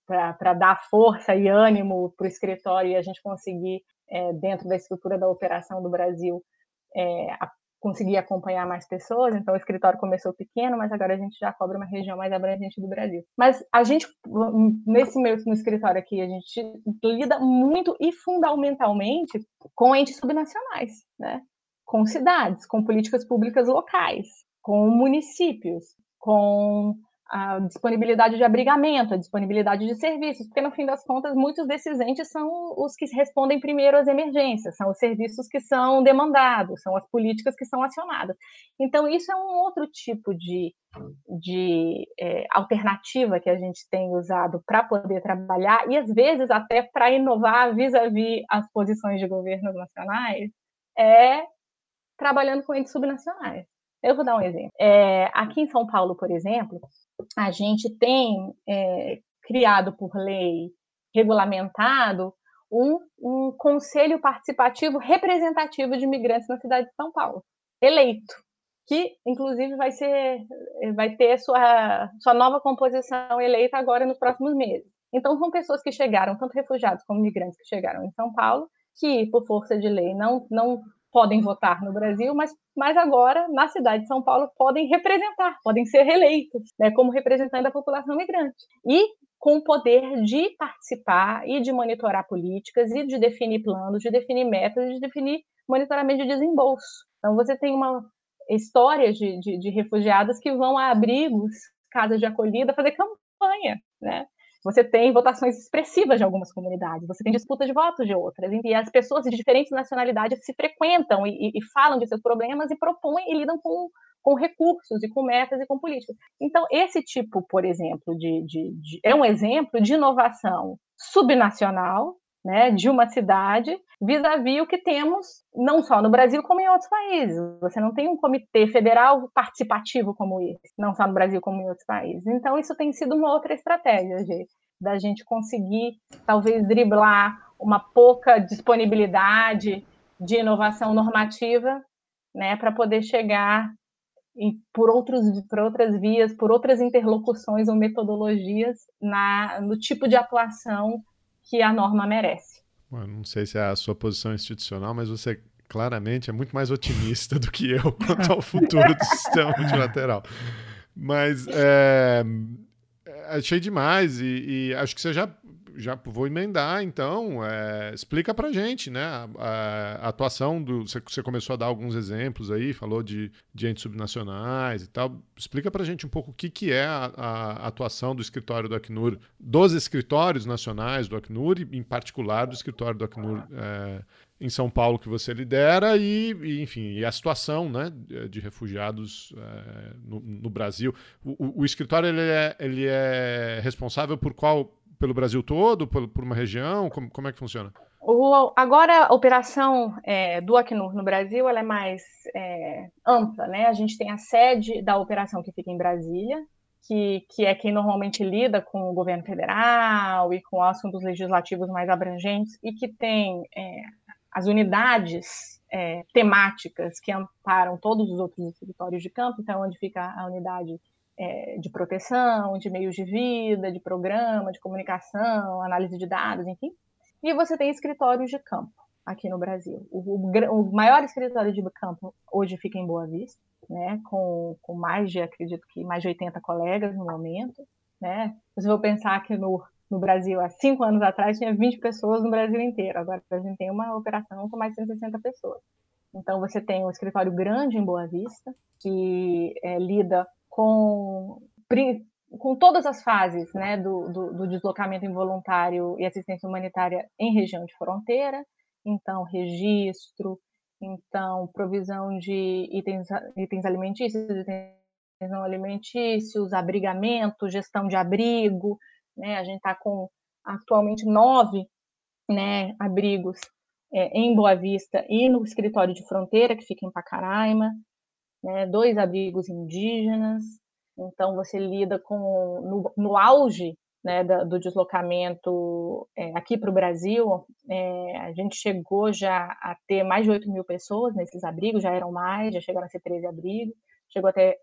para dar força e ânimo para o escritório e a gente conseguir, é, dentro da estrutura da operação do Brasil, é, a, conseguir acompanhar mais pessoas. Então, o escritório começou pequeno, mas agora a gente já cobra uma região mais abrangente do Brasil. Mas a gente, nesse meu no escritório aqui, a gente lida muito e fundamentalmente com entes subnacionais, né? com cidades, com políticas públicas locais, com municípios, com a disponibilidade de abrigamento, a disponibilidade de serviços, porque no fim das contas muitos desses entes são os que respondem primeiro às emergências, são os serviços que são demandados, são as políticas que são acionadas. Então isso é um outro tipo de, de é, alternativa que a gente tem usado para poder trabalhar e às vezes até para inovar vis-à-vis -vis as posições de governos nacionais, é trabalhando com entes subnacionais. Eu vou dar um exemplo. É, aqui em São Paulo, por exemplo, a gente tem é, criado por lei, regulamentado, um, um conselho participativo representativo de imigrantes na cidade de São Paulo, eleito, que inclusive vai ser, vai ter sua, sua nova composição eleita agora nos próximos meses. Então, são pessoas que chegaram, tanto refugiados como imigrantes que chegaram em São Paulo, que, por força de lei, não, não podem votar no Brasil, mas, mas agora, na cidade de São Paulo, podem representar, podem ser reeleitos né, como representante da população migrante. E com o poder de participar e de monitorar políticas e de definir planos, de definir métodos, de definir monitoramento de desembolso. Então, você tem uma história de, de, de refugiados que vão a abrigos, casas de acolhida, fazer campanha, né? Você tem votações expressivas de algumas comunidades, você tem disputa de votos de outras, e as pessoas de diferentes nacionalidades se frequentam e, e falam de seus problemas e propõem e lidam com, com recursos e com metas e com políticas. Então, esse tipo, por exemplo, de, de, de é um exemplo de inovação subnacional, né, de uma cidade, vis-à-vis -vis o que temos não só no Brasil como em outros países. Você não tem um comitê federal participativo como esse, não só no Brasil como em outros países. Então isso tem sido uma outra estratégia de, da gente conseguir talvez driblar uma pouca disponibilidade de inovação normativa, né, para poder chegar e por, outros, por outras vias, por outras interlocuções ou metodologias na, no tipo de atuação que a norma merece. Bom, não sei se é a sua posição institucional, mas você claramente é muito mais otimista do que eu quanto ao futuro do sistema multilateral. Mas é, achei demais e, e, acho que você já já vou emendar, então, é, explica pra gente, né, a, a, atuação do, você, começou a dar alguns exemplos aí, falou de, de entes subnacionais e tal, explica pra gente um pouco o que, que é a, a atuação do escritório do Acnur, dos escritórios nacionais do Acnur e, em particular, do escritório do Acnur é, em São Paulo que você lidera e, e, enfim, e a situação né, de refugiados é, no, no, Brasil. O, o, escritório ele é, ele é responsável por qual pelo Brasil todo, por, por uma região? Como, como é que funciona? O, agora, a operação é, do Acnur no Brasil ela é mais é, ampla, né? A gente tem a sede da operação que fica em Brasília, que, que é quem normalmente lida com o governo federal e com assuntos legislativos mais abrangentes, e que tem é, as unidades é, temáticas que amparam todos os outros escritórios de campo, então, onde fica a unidade é, de proteção, de meios de vida, de programa, de comunicação, análise de dados, enfim. E você tem escritórios de campo aqui no Brasil. O, o, o, maior escritório de campo hoje fica em Boa Vista, né, com, com mais de, acredito que mais de 80 colegas no momento. Né? Se eu pensar que no, no Brasil, há cinco anos atrás, tinha 20 pessoas no Brasil inteiro. Agora a gente tem uma operação com mais de 160 pessoas. Então, você tem um escritório grande em Boa Vista, que é, lida com, com todas as fases né, do, do, do deslocamento involuntário e assistência humanitária em região de fronteira, então registro, então provisão de itens, itens alimentícios, itens não alimentícios, abrigamento, gestão de abrigo, né? A gente está com atualmente nove né, abrigos é, em Boa Vista e no escritório de fronteira, que fica em Pacaraima, né, dois abrigos indígenas. Então, você lida com, no, no auge né, da, do deslocamento é, aqui para o Brasil, é, a gente chegou já a ter mais de 8 mil pessoas nesses abrigos, já eram mais, já chegaram a ser 13 abrigos, chegou até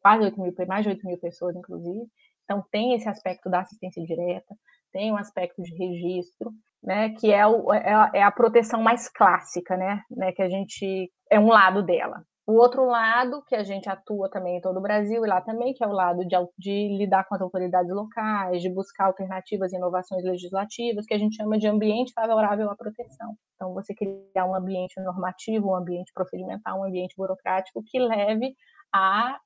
quase 8 mil, mais de 8 mil pessoas, inclusive. Então, tem esse aspecto da assistência direta, tem um aspecto de registro, né, que é, o, é, a, é a proteção mais clássica, né, né, que a gente é um lado dela. O outro lado, que a gente atua também em todo o Brasil e lá também, que é o lado de, de, lidar com as autoridades locais, de buscar alternativas e inovações legislativas, que a gente chama de ambiente favorável à proteção. Então, você criar um ambiente normativo, um ambiente procedimental, um ambiente burocrático que leve à,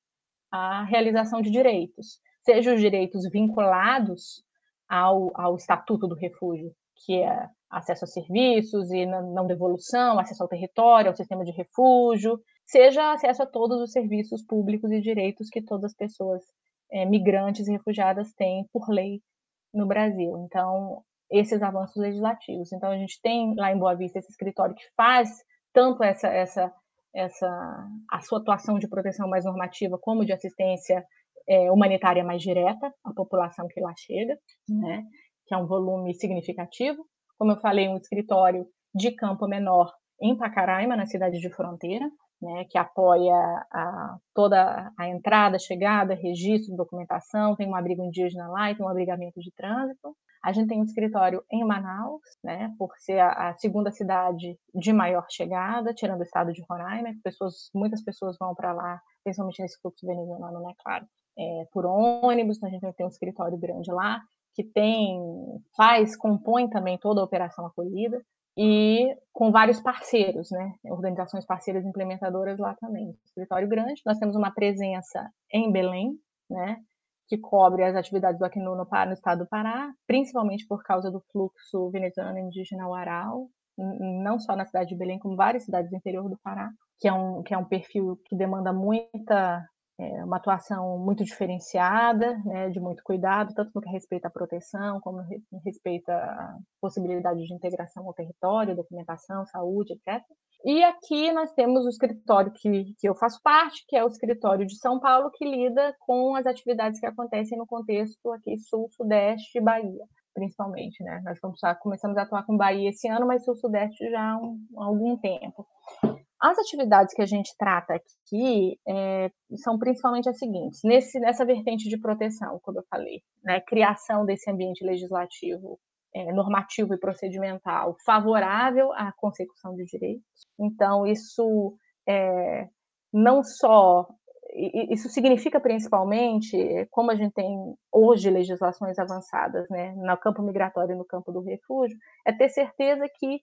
à realização de direitos, seja os direitos vinculados ao, ao Estatuto do Refúgio, que é acesso a serviços e não devolução, acesso ao território, ao sistema de refúgio, seja acesso a todos os serviços públicos e direitos que todas as pessoas é, migrantes e refugiadas têm por lei no Brasil. Então, esses avanços legislativos. Então, a gente tem lá em Boa Vista esse escritório que faz tanto essa, essa, essa a sua atuação de proteção mais normativa como de assistência é, humanitária mais direta à população que lá chega, né? que é um volume significativo. Como eu falei, um escritório de campo menor em Pacaraima, na cidade de Fronteira, né, que apoia a, toda a entrada, chegada, registro, documentação, tem um abrigo indígena lá e tem um abrigamento de trânsito. A gente tem um escritório em Manaus, né, por ser a, a segunda cidade de maior chegada, tirando o estado de Roraima, pessoas, muitas pessoas vão para lá, principalmente nesse fluxo venezuelano, né, claro, é, por ônibus, então a gente ter um escritório grande lá que tem, faz, compõe também toda a operação acolhida e com vários parceiros, né? Organizações parceiras implementadoras lá também. Escritório grande, nós temos uma presença em Belém, né? Que cobre as atividades do Acnu no, no estado do Pará, principalmente por causa do fluxo venezuelano indígena Uaral, não só na cidade de Belém, como várias cidades do interior do Pará, que é um, que é um perfil que demanda muita é uma atuação muito diferenciada, né, de muito cuidado, tanto no que respeita à proteção, como respeita à possibilidade de integração ao território, documentação, saúde, etc. E aqui nós temos o escritório que, que eu faço parte, que é o escritório de São Paulo, que lida com as atividades que acontecem no contexto aqui sul, sudeste e Bahia, principalmente, né? Nós começamos a atuar com Bahia esse ano, mas sul-sudeste já há, um, há algum tempo. As atividades que a gente trata aqui é, são principalmente as seguintes: nesse, nessa vertente de proteção, como eu falei, né, criação desse ambiente legislativo, é, normativo e procedimental favorável à consecução de direitos. Então, isso é, não só isso significa principalmente, como a gente tem hoje legislações avançadas, né, no campo migratório e no campo do refúgio, é ter certeza que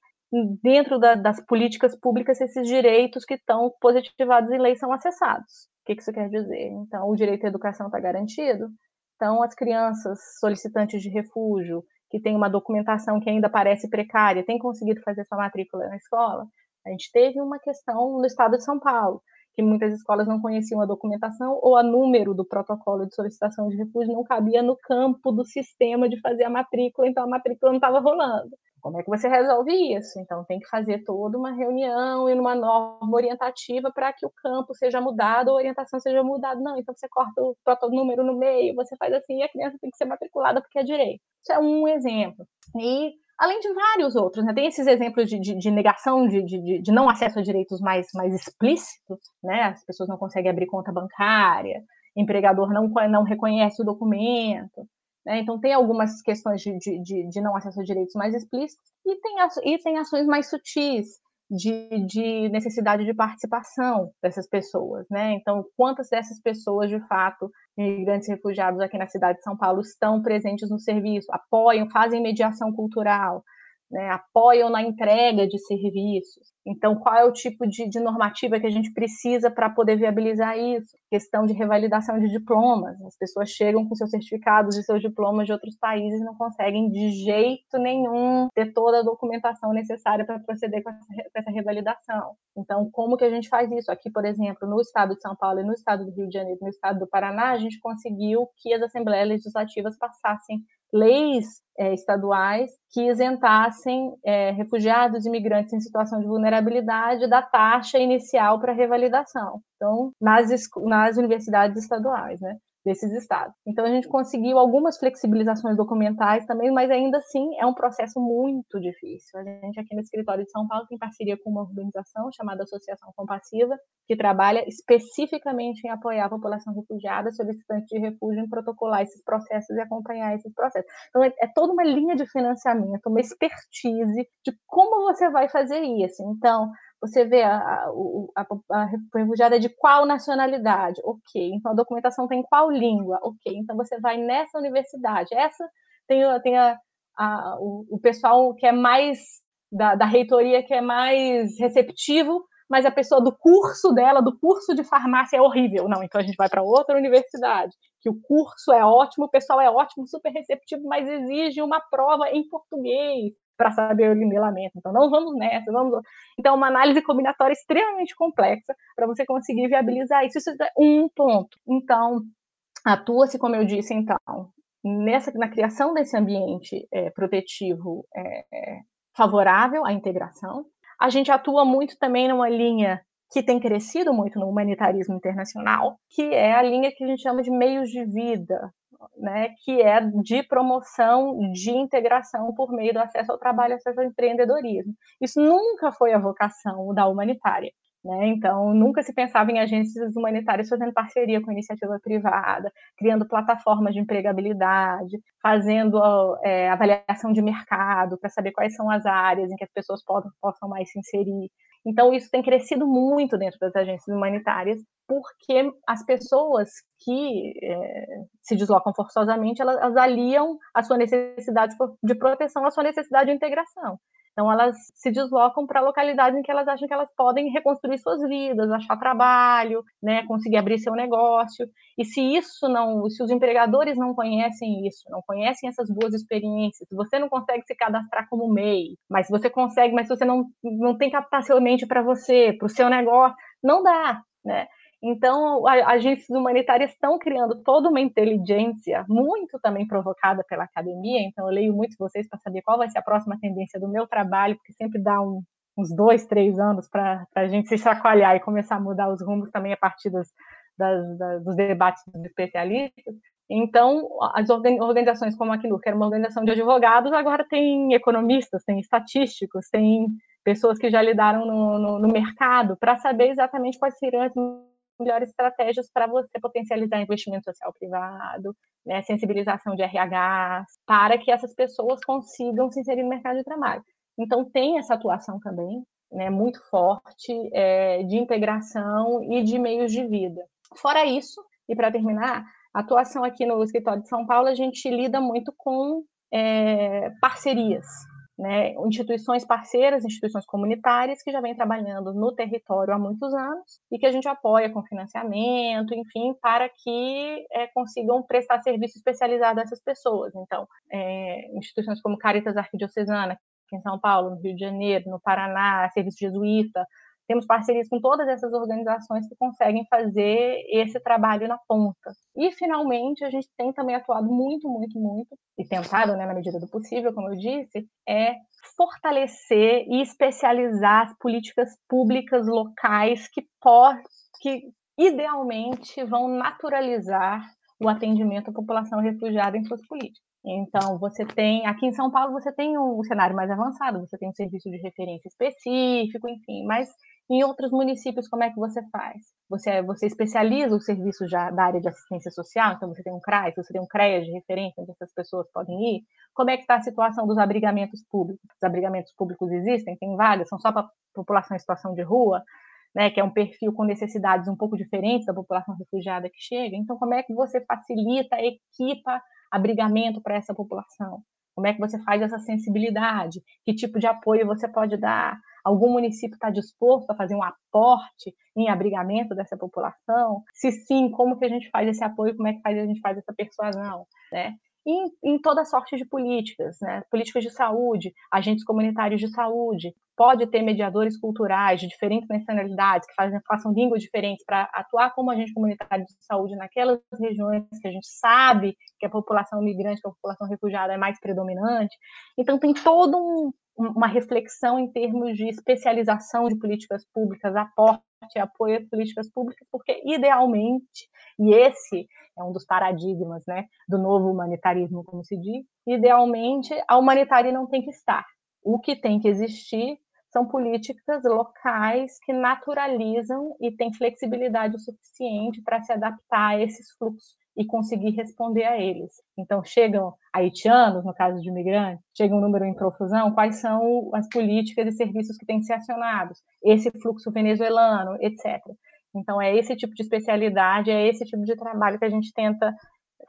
dentro da, das políticas públicas, esses direitos que estão positivados em lei são acessados. O que isso quer dizer? Então, o direito à educação está garantido. Então, as crianças solicitantes de refúgio, que têm uma documentação que ainda parece precária, têm conseguido fazer sua matrícula na escola. A gente teve uma questão no estado de São Paulo, que muitas escolas não conheciam a documentação ou a número do protocolo de solicitação de refúgio não cabia no campo do sistema de fazer a matrícula, então a matrícula não estava rolando. Como é que você resolve isso? Então, tem que fazer toda uma reunião e uma norma orientativa para que o campo seja mudado, a orientação seja mudada. Não, então você corta o número no meio, você faz assim e a criança tem que ser matriculada porque é direito. Isso é um exemplo. E além de vários outros, né? Tem esses exemplos de, de, de negação de, de, de, não acesso a direitos mais, mais explícitos, né? As pessoas não conseguem abrir conta bancária, empregador não, não reconhece o documento. Né? Então, tem algumas questões de, de, de, não acesso a direitos mais explícitos e tem, e tem ações mais sutis de, de necessidade de participação dessas pessoas. Né? Então, quantas dessas pessoas, de fato, imigrantes refugiados aqui na cidade de São Paulo, estão presentes no serviço, apoiam, fazem mediação cultural, né, apoiam na entrega de serviços. Então, qual é o tipo de, de normativa que a gente precisa para poder viabilizar isso? Questão de revalidação de diplomas. As pessoas chegam com seus certificados e seus diplomas de outros países e não conseguem de jeito nenhum ter toda a documentação necessária para proceder com essa, com essa revalidação. Então, como que a gente faz isso? Aqui, por exemplo, no estado de São Paulo e no estado do Rio de Janeiro, no estado do Paraná, a gente conseguiu que as assembleias legislativas passassem leis é, estaduais que isentassem é, refugiados e imigrantes em situação de vulnerabilidade da taxa inicial para revalidação. Então, nas, nas universidades estaduais, né? Desses estados. Então a gente conseguiu algumas flexibilizações documentais também, mas ainda assim é um processo muito difícil. A gente aqui no escritório de São Paulo tem parceria com uma organização chamada Associação Compassiva, que trabalha especificamente em apoiar a população refugiada, solicitante de refúgio, em protocolar esses processos e acompanhar esses processos. Então é, é toda uma linha de financiamento, uma expertise de como você vai fazer isso. Então, você vê a, a, a, refugiada de qual nacionalidade? Ok. Então a documentação tem qual língua? Ok. Então você vai nessa universidade. Essa tem, tem a, a o, o, pessoal que é mais da, da reitoria que é mais receptivo, mas a pessoa do curso dela, do curso de farmácia, é horrível. Não, então a gente vai para outra universidade, que o curso é ótimo, o pessoal é ótimo, super receptivo, mas exige uma prova em português para saber o nivelamento. Então, não vamos nessa, vamos. Então, uma análise combinatória extremamente complexa para você conseguir viabilizar isso. Isso é um ponto. Então, atua-se, como eu disse, então, nessa, na criação desse ambiente é, protetivo é, favorável à integração. A gente atua muito também numa linha que tem crescido muito no humanitarismo internacional, que é a linha que a gente chama de meios de vida, né, que é de promoção de integração por meio do acesso ao trabalho, acesso ao empreendedorismo. Isso nunca foi a vocação da humanitária. Né? Então, nunca se pensava em agências humanitárias fazendo parceria com iniciativa privada, criando plataformas de empregabilidade, fazendo é, avaliação de mercado para saber quais são as áreas em que as pessoas possam, possam mais se inserir. Então, isso tem crescido muito dentro das agências humanitárias, porque as pessoas que é, se deslocam forçosamente, elas, elas aliam a sua necessidade de proteção à sua necessidade de integração. Então, elas se deslocam para localidades em que elas acham que elas podem reconstruir suas vidas, achar trabalho, né, conseguir abrir seu negócio. E se isso não, se os empregadores não conhecem isso, não conhecem essas boas experiências, você não consegue se cadastrar como MEI, mas você consegue, mas você não, não tem captacionalmente para você, para o seu negócio, não dá, né? Então, agências humanitárias estão criando toda uma inteligência, muito também provocada pela academia. Então, eu leio muito vocês para saber qual vai ser a próxima tendência do meu trabalho, porque sempre dá um, uns dois, três anos para a gente se chacoalhar e começar a mudar os rumos também a partir das, das, das, dos debates dos especialistas. Então, as organizações como a Acnur, que era uma organização de advogados, agora tem economistas, tem estatísticos, tem pessoas que já lidaram no, no, no mercado para saber exatamente quais seriam as melhores estratégias para você potencializar investimento social privado, né, sensibilização de RH, para que essas pessoas consigam se inserir no mercado de trabalho. Então, tem essa atuação também, né, muito forte, é, de integração e de meios de vida. Fora isso, e para terminar, a atuação aqui no escritório de São Paulo, a gente lida muito com é, parcerias, né, instituições parceiras, instituições comunitárias que já vêm trabalhando no território há muitos anos e que a gente apoia com financiamento, enfim, para que é, consigam prestar serviço especializado a essas pessoas. Então, é, instituições como Caritas Arquidiocesana, aqui em São Paulo, no Rio de Janeiro, no Paraná, Serviço Jesuíta, temos parcerias com todas essas organizações que conseguem fazer esse trabalho na ponta. E, finalmente, a gente tem também atuado muito, muito, muito, e tentado, né, na medida do possível, como eu disse, é fortalecer e especializar as políticas públicas locais que, que idealmente vão naturalizar o atendimento à população refugiada em suas políticas. Então, você tem, aqui em São Paulo, você tem um cenário mais avançado, você tem um serviço de referência específico, enfim, mas Em outros municípios, como é que você faz? Você, você especializa os serviços já da área de assistência social, então você tem um CRAS, você tem um CREA de referência onde essas pessoas podem ir. Como é que está a situação dos abrigamentos públicos? Os abrigamentos públicos existem, tem vagas, são só para população em situação de rua, né, que é um perfil com necessidades um pouco diferentes da população refugiada que chega. Então, como é que você facilita, equipa abrigamento para essa população? Como é que você faz essa sensibilidade? Que tipo de apoio você pode dar? Algum município está disposto a fazer um aporte em abrigamento dessa população? Se sim, como que a gente faz esse apoio? Como é que faz, a gente faz essa persuasão? Né? em, em toda sorte de políticas, né? políticas de saúde, agentes comunitários de saúde, pode ter mediadores culturais de diferentes nacionalidades que fazem, façam línguas diferentes para atuar como agente comunitário de saúde naquelas regiões que a gente sabe que a população migrante, que a população refugiada é mais predominante. Então tem todo um, uma reflexão em termos de especialização de políticas públicas, aporte e apoio a políticas públicas, porque idealmente, e esse é um dos paradigmas né, do novo humanitarismo, como se diz, idealmente a humanidade não tem que estar. O que tem que existir são políticas locais que naturalizam e têm flexibilidade o suficiente para se adaptar a esses fluxos e conseguir responder a eles. Então, chegam haitianos, no caso de imigrantes, chega um número em profusão, quais são as políticas e serviços que têm que ser acionados? Esse fluxo venezuelano, etc. Então, é esse tipo de especialidade, é esse tipo de trabalho que a gente tenta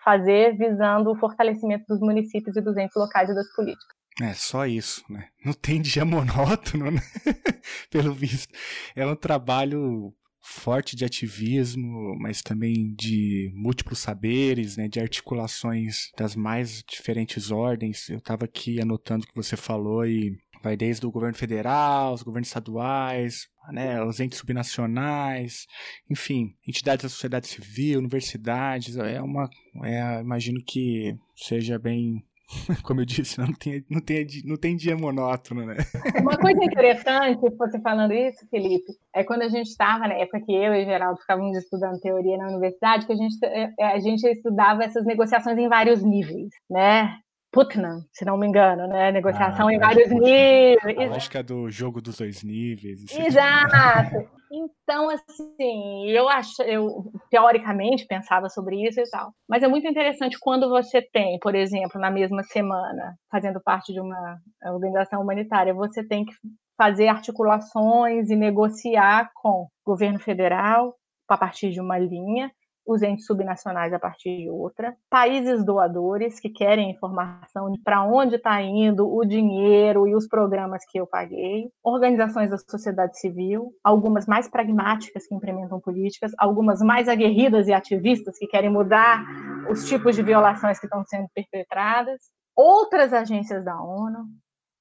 fazer visando o fortalecimento dos municípios e dos entes locais e das políticas. É só isso, né? Não tem dia monótono, né? Pelo visto. É um trabalho forte de ativismo, mas também de múltiplos saberes, né, de articulações das mais diferentes ordens. Eu estava aqui anotando o que você falou e vai desde o governo federal, os governos estaduais, né, os entes subnacionais, enfim, entidades da sociedade civil, universidades, é uma, é, imagino que seja bem como eu disse, não tem, não tem, não tem dia monótono, né? Uma coisa interessante, você falando isso, Felipe, é quando a gente estava, na época que eu e Geraldo ficávamos estudando teoria na universidade, que a gente, é, é, a gente estudava essas negociações em vários níveis, né? Putnam, se não me engano, né? Negociação ah, em vários níveis. A lógica do jogo dos dois níveis. Exato. Então, assim, eu acho, eu teoricamente pensava sobre isso e tal. Mas é muito interessante quando você tem, por exemplo, na mesma semana, fazendo parte de uma organização humanitária, você tem que fazer articulações e negociar com o governo federal a partir de uma linha os entes subnacionais a partir de outra, países doadores que querem informação de para onde está indo o dinheiro e os programas que eu paguei, organizações da sociedade civil, algumas mais pragmáticas que implementam políticas, algumas mais aguerridas e ativistas que querem mudar os tipos de violações que estão sendo perpetradas, outras agências da ONU,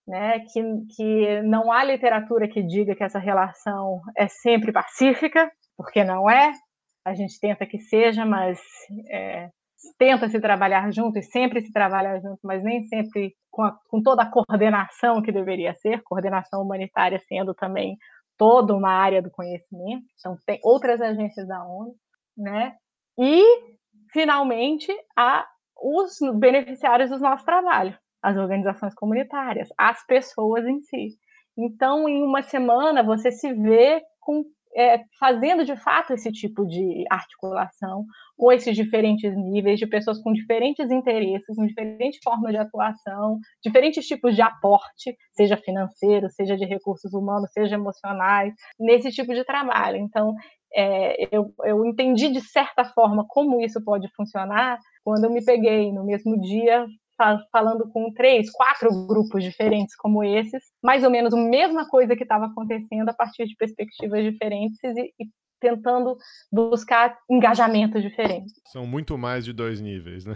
né, que, que não há literatura que diga que essa relação é sempre pacífica, porque não é, a gente tenta que seja, mas é, tenta se trabalhar junto e sempre se trabalha junto, mas nem sempre com, a, com, toda a coordenação que deveria ser, coordenação humanitária sendo também toda uma área do conhecimento. Então, tem outras agências da ONU, né? E, finalmente, a, os beneficiários do nosso trabalho, as organizações comunitárias, as pessoas em si. Então, em uma semana, você se vê com é, fazendo de fato esse tipo de articulação com esses diferentes níveis de pessoas com diferentes interesses, com diferentes formas de atuação, diferentes tipos de aporte, seja financeiro, seja de recursos humanos, seja emocionais, nesse tipo de trabalho. Então, é, eu, eu entendi de certa forma como isso pode funcionar quando eu me peguei no mesmo dia falando com três, quatro grupos diferentes como esses, mais ou menos a mesma coisa que estava acontecendo a partir de perspectivas diferentes e, e tentando buscar engajamentos diferentes. São muito mais de dois níveis, né?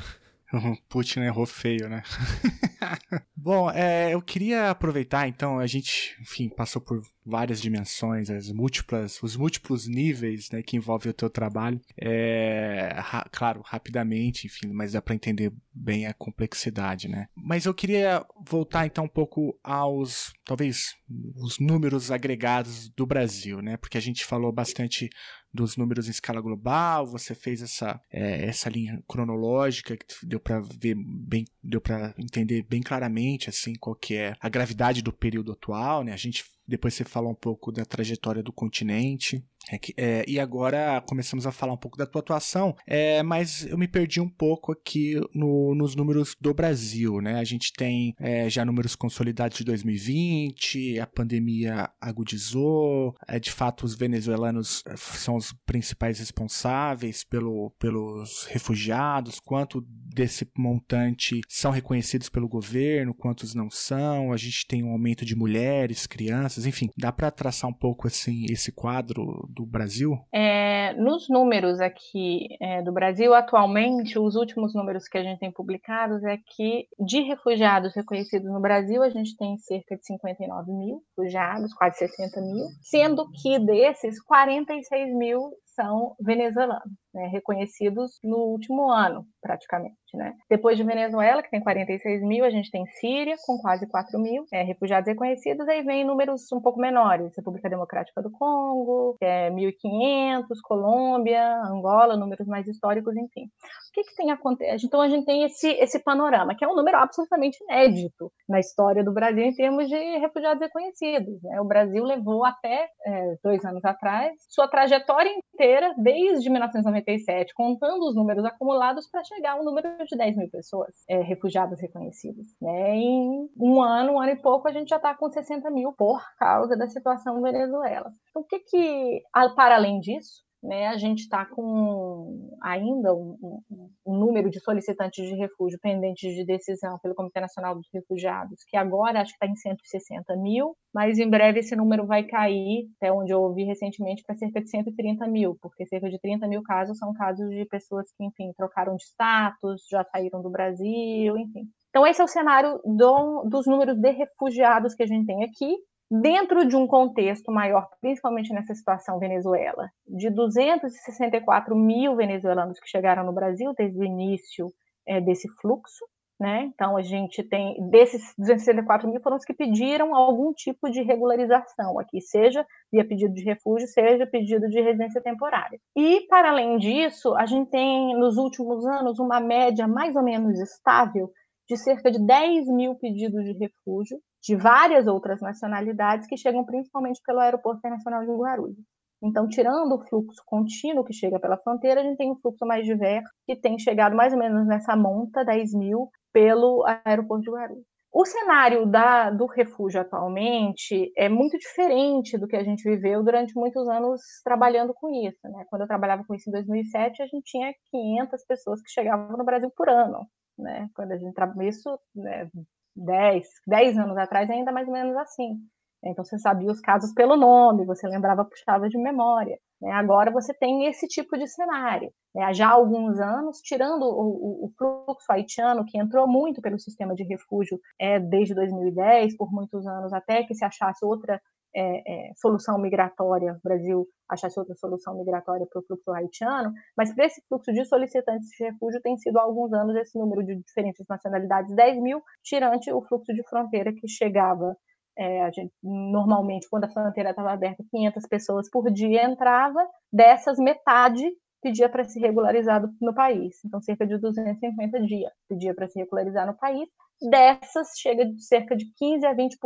Putin errou feio, né? Bom, é, eu queria aproveitar, então, a gente, enfim, passou por várias dimensões, as múltiplas, os múltiplos níveis né, que envolvem o teu trabalho. É, ra claro, rapidamente, enfim, mas dá para entender bem a complexidade, né? Mas eu queria voltar então um pouco aos, talvez, os números agregados do Brasil, né? Porque a gente falou bastante dos números em escala global, você fez essa, é, essa linha cronológica que deu para ver bem, deu para entender bem claramente assim qual que é a gravidade do período atual, né? A gente depois você fala um pouco da trajetória do continente. É que, é, e agora começamos a falar um pouco da tua atuação, é, mas eu me perdi um pouco aqui no, nos números do Brasil, né? A gente tem é, já números consolidados de 2020, a pandemia agudizou, é, de fato os venezuelanos é, são os principais responsáveis pelo, pelos refugiados, quanto desse montante são reconhecidos pelo governo, quantos não são, a gente tem um aumento de mulheres, crianças, enfim, dá para traçar um pouco assim esse quadro do Brasil? É, nos números aqui é, do Brasil, atualmente, os últimos números que a gente tem publicados é que de refugiados reconhecidos no Brasil, a gente tem cerca de 59 mil refugiados, quase 60 mil, sendo que desses, 46 mil são venezuelanos, né, reconhecidos no último ano, praticamente. Né? Depois de Venezuela, que tem 46 mil, a gente tem Síria, com quase 4 mil é, refugiados reconhecidos, aí vem números um pouco menores, República Democrática do Congo, é 1.500, Colômbia, Angola, números mais históricos, enfim. O que, que tem acontecido? Então, a gente tem esse, esse panorama, que é um número absolutamente inédito na história do Brasil em termos de refugiados reconhecidos. Né? O Brasil levou até é, dois anos atrás sua trajetória inteira, desde 1997, contando os números acumulados para chegar a um número de 10 mil pessoas é, refugiadas reconhecidas. Né? Em um ano, um ano e pouco, a gente já está com 60 mil por causa da situação na Venezuela. Então, o que que, para além disso, né, a gente está com ainda um, um, um, número de solicitantes de refúgio pendentes de decisão pelo Comitê Nacional dos Refugiados, que agora acho que está em 160 mil, mas em breve esse número vai cair, até onde eu ouvi recentemente, para cerca de 130 mil, porque cerca de 30 mil casos são casos de pessoas que, enfim, trocaram de status, já saíram do Brasil, enfim. Então, esse é o cenário do, dos números de refugiados que a gente tem aqui dentro de um contexto maior, principalmente nessa situação Venezuela, de 264 mil venezuelanos que chegaram no Brasil desde o início é, desse fluxo, né? Então a gente tem desses 264 mil foram os que pediram algum tipo de regularização aqui, seja via pedido de refúgio, seja pedido de residência temporária. E para além disso, a gente tem nos últimos anos uma média mais ou menos estável de cerca de 10 mil pedidos de refúgio de várias outras nacionalidades que chegam principalmente pelo Aeroporto Internacional de Guarulhos. Então, tirando o fluxo contínuo que chega pela fronteira, a gente tem um fluxo mais diverso que tem chegado mais ou menos nessa monta, 10 mil, pelo aeroporto de Guarulhos. O cenário da, do refúgio atualmente é muito diferente do que a gente viveu durante muitos anos trabalhando com isso. Né? Quando eu trabalhava com isso em 2007, a gente tinha 500 pessoas que chegavam no Brasil por ano. Né? Quando a gente trabalha isso, né, 10, 10 anos atrás, ainda mais ou menos assim. Então você sabia os casos pelo nome, você lembrava, puxava de memória. Né? Agora você tem esse tipo de cenário. Né? Já há alguns anos, tirando o, o, fluxo haitiano, que entrou muito pelo sistema de refúgio é, desde 2010, por muitos anos, até que se achasse outra é, é, solução migratória, o Brasil achasse outra solução migratória para o fluxo haitiano, mas para esse fluxo de solicitantes de refúgio tem sido há alguns anos esse número de diferentes nacionalidades, 10 mil, tirante o fluxo de fronteira que chegava, é, gente, normalmente quando a fronteira estava aberta, 500 pessoas por dia entrava, dessas metade pedia para se regularizar no país, então cerca de 250 dias pedia para se regularizar no país, dessas chega de cerca de 15 a 20%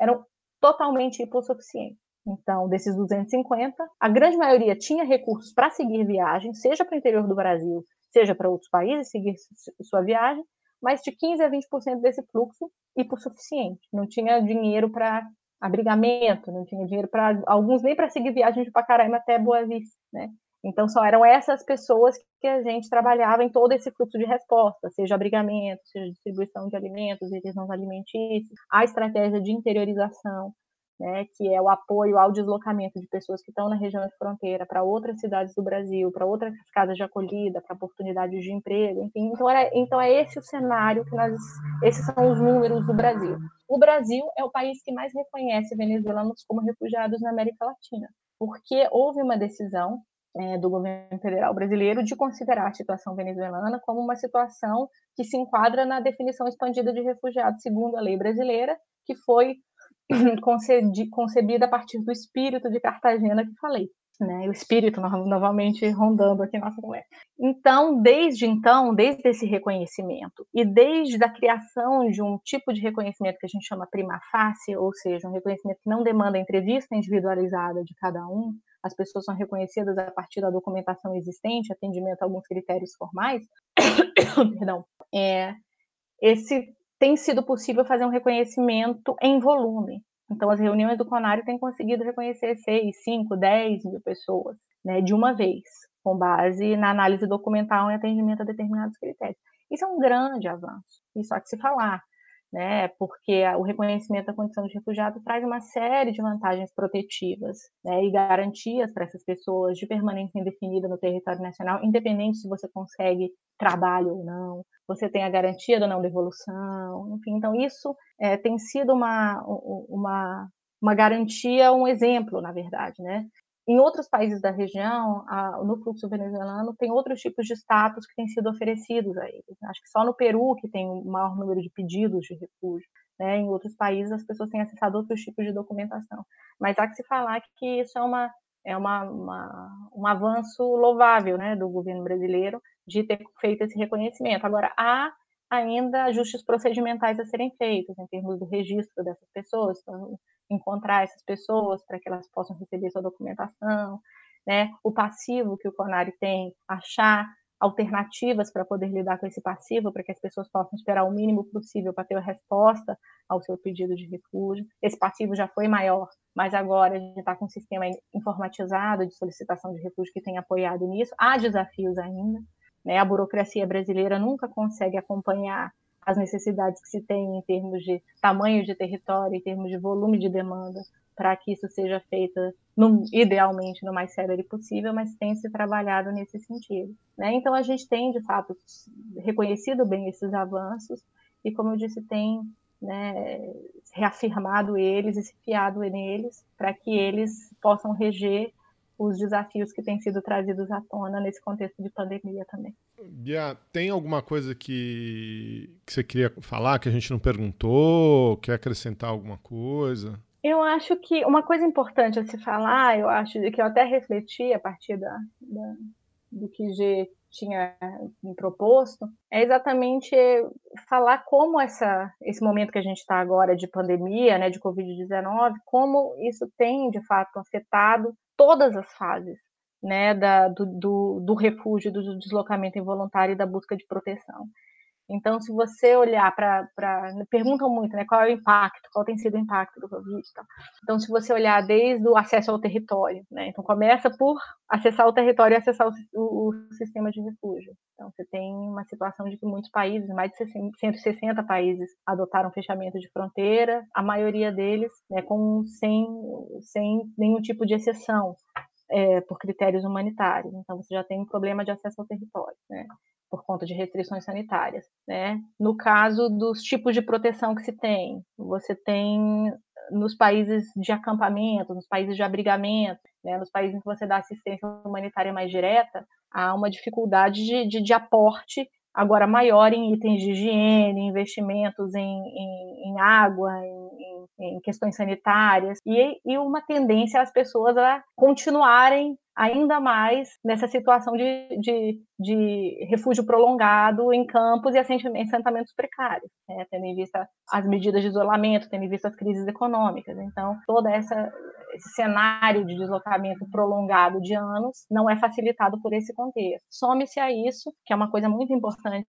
eram totalmente hipossuficiente. Então, desses 250, a grande maioria tinha recursos para seguir viagem, seja para o interior do Brasil, seja para outros países seguir sua viagem, mas de 15 a 20% desse fluxo hipossuficiente. Não tinha dinheiro para abrigamento, não tinha dinheiro para alguns nem para seguir viagem de Pacaraima até Boa Vista, né? Então, só eram essas pessoas que a gente trabalhava em todo esse fluxo de resposta, seja abrigamento, seja distribuição de alimentos, itens não alimentícios, a estratégia de interiorização, né, que é o apoio ao deslocamento de pessoas que estão na região de fronteira para outras cidades do Brasil, para outras casas de acolhida, para oportunidades de emprego, enfim. Então, era, então é esse o cenário que nós, esses são os números do Brasil. O Brasil é o país que mais reconhece venezuelanos como refugiados na América Latina, porque houve uma decisão é, do governo federal brasileiro de considerar a situação venezuelana como uma situação que se enquadra na definição expandida de refugiado, segundo a lei brasileira, que foi concebida a partir do espírito de Cartagena que falei. né? O espírito novamente rondando aqui nossa conversa. Então, desde então, desde esse reconhecimento e desde a criação de um tipo de reconhecimento que a gente chama prima facie, ou seja, um reconhecimento que não demanda entrevista individualizada de cada um, as pessoas são reconhecidas a partir da documentação existente, atendimento a alguns critérios formais, perdão, é, esse tem sido possível fazer um reconhecimento em volume. Então, as reuniões do Conário têm conseguido reconhecer 6, 5, 10 mil pessoas né, de uma vez, com base na análise documental e atendimento a determinados critérios. Isso é um grande avanço, isso há que se falar né? Porque o reconhecimento da condição de refugiado traz uma série de vantagens protetivas, né? E garantias para essas pessoas de permanência indefinida no território nacional, independente se você consegue trabalho ou não. Você tem a garantia da não devolução, enfim. Então isso é, tem sido uma uma uma garantia, um exemplo, na verdade, né? Em outros países da região, a, no fluxo venezuelano, tem outros tipos de status que têm sido oferecidos a eles. Acho que só no Peru que tem o maior número de pedidos de refúgio. Né? Em outros países, as pessoas têm acessado outros tipos de documentação. Mas há que se falar que isso é, uma, é uma, uma, um avanço louvável né, do governo brasileiro de ter feito esse reconhecimento. Agora, há ainda ajustes procedimentais a serem feitos em termos do registro dessas pessoas. Então, encontrar essas pessoas para que elas possam receber sua documentação, né? O passivo que o Conari tem, achar alternativas para poder lidar com esse passivo, para que as pessoas possam esperar o mínimo possível para ter a resposta ao seu pedido de refúgio. Esse passivo já foi maior, mas agora a gente está com um sistema informatizado de solicitação de refúgio que tem apoiado nisso. Há desafios ainda. Né? A burocracia brasileira nunca consegue acompanhar as necessidades que se tem em termos de tamanho de território, em termos de volume de demanda, para que isso seja feito no, idealmente no mais célere possível, mas tem se trabalhado nesse sentido. Né? Então a gente tem, de fato, reconhecido bem esses avanços e, como eu disse, tem né, reafirmado eles e se fiado neles para que eles possam reger os desafios que têm sido trazidos à tona nesse contexto de pandemia também. Bia, tem alguma coisa que, que você queria falar que a gente não perguntou? Quer acrescentar alguma coisa? Eu acho que uma coisa importante a se falar, eu acho que eu até refleti a partir da, da do que G tinha me proposto, é exatamente falar como essa, esse momento que a gente está agora de pandemia, né, de Covid-19, como isso tem de fato afetado todas as fases né, da, do, do, do refúgio, do deslocamento involuntário e da busca de proteção. Então, se você olhar para. Perguntam muito, né? Qual é o impacto, qual tem sido o impacto do Covid. Então, então se você olhar desde o acesso ao território, né? Então, começa por acessar o território e acessar o, o, o sistema de refúgio. Então, você tem uma situação de que muitos países, mais de 160 países, adotaram fechamento de fronteira, a maioria deles né, com, sem, sem nenhum tipo de exceção. É, por critérios humanitários. Então, você já tem um problema de acesso ao território. Né? Por conta de restrições sanitárias. Né? No caso dos tipos de proteção que se tem, você tem nos países de acampamento, nos países de abrigamento, né, nos países em que você dá assistência humanitária mais direta, há uma dificuldade de, de, de aporte agora maior em itens de higiene, investimentos em, em, em água, em, em, questões sanitárias, e, e uma tendência às pessoas a continuarem ainda mais nessa situação de, de, de refúgio prolongado em campos e assentamentos precários, né? tendo em vista as medidas de isolamento, tendo em vista as crises econômicas. Então, toda essa esse cenário de deslocamento prolongado de anos não é facilitado por esse contexto. Some-se a isso, que é uma coisa muito importante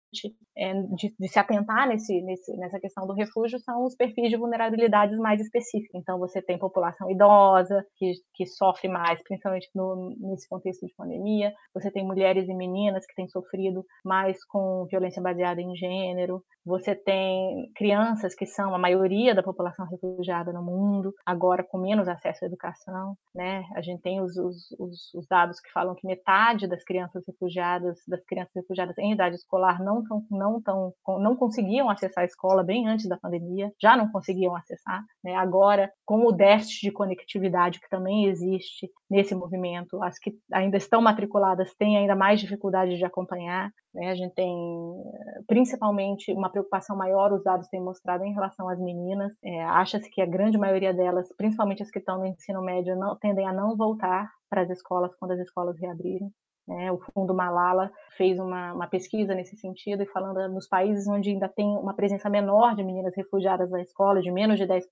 é, de, de, se atentar nesse, nesse, nessa questão do refúgio, são os perfis de vulnerabilidades mais específicos. Então, você tem população idosa, que, que sofre mais, principalmente no, nesse contexto de pandemia, você tem mulheres e meninas que têm sofrido mais com violência baseada em gênero, você tem crianças que são a maioria da população refugiada no mundo, agora com menos acesso à educação, né? A gente tem os, os, os, dados que falam que metade das crianças refugiadas, das crianças refugiadas em idade escolar não não, tão, não, tão, não conseguiam acessar a escola bem antes da pandemia, já não conseguiam acessar. Né? Agora, com o déficit de conectividade que também existe nesse movimento, as que ainda estão matriculadas têm ainda mais dificuldade de acompanhar. Né? A gente tem, principalmente, uma preocupação maior, os dados têm mostrado em relação às meninas. É, Acha-se que a grande maioria delas, principalmente as que estão no ensino médio, não, tendem a não voltar para as escolas quando as escolas reabrirem. Né? O Fundo Malala fez uma, uma, pesquisa nesse sentido e falando nos países onde ainda tem uma presença menor de meninas refugiadas na escola, de menos de 10%,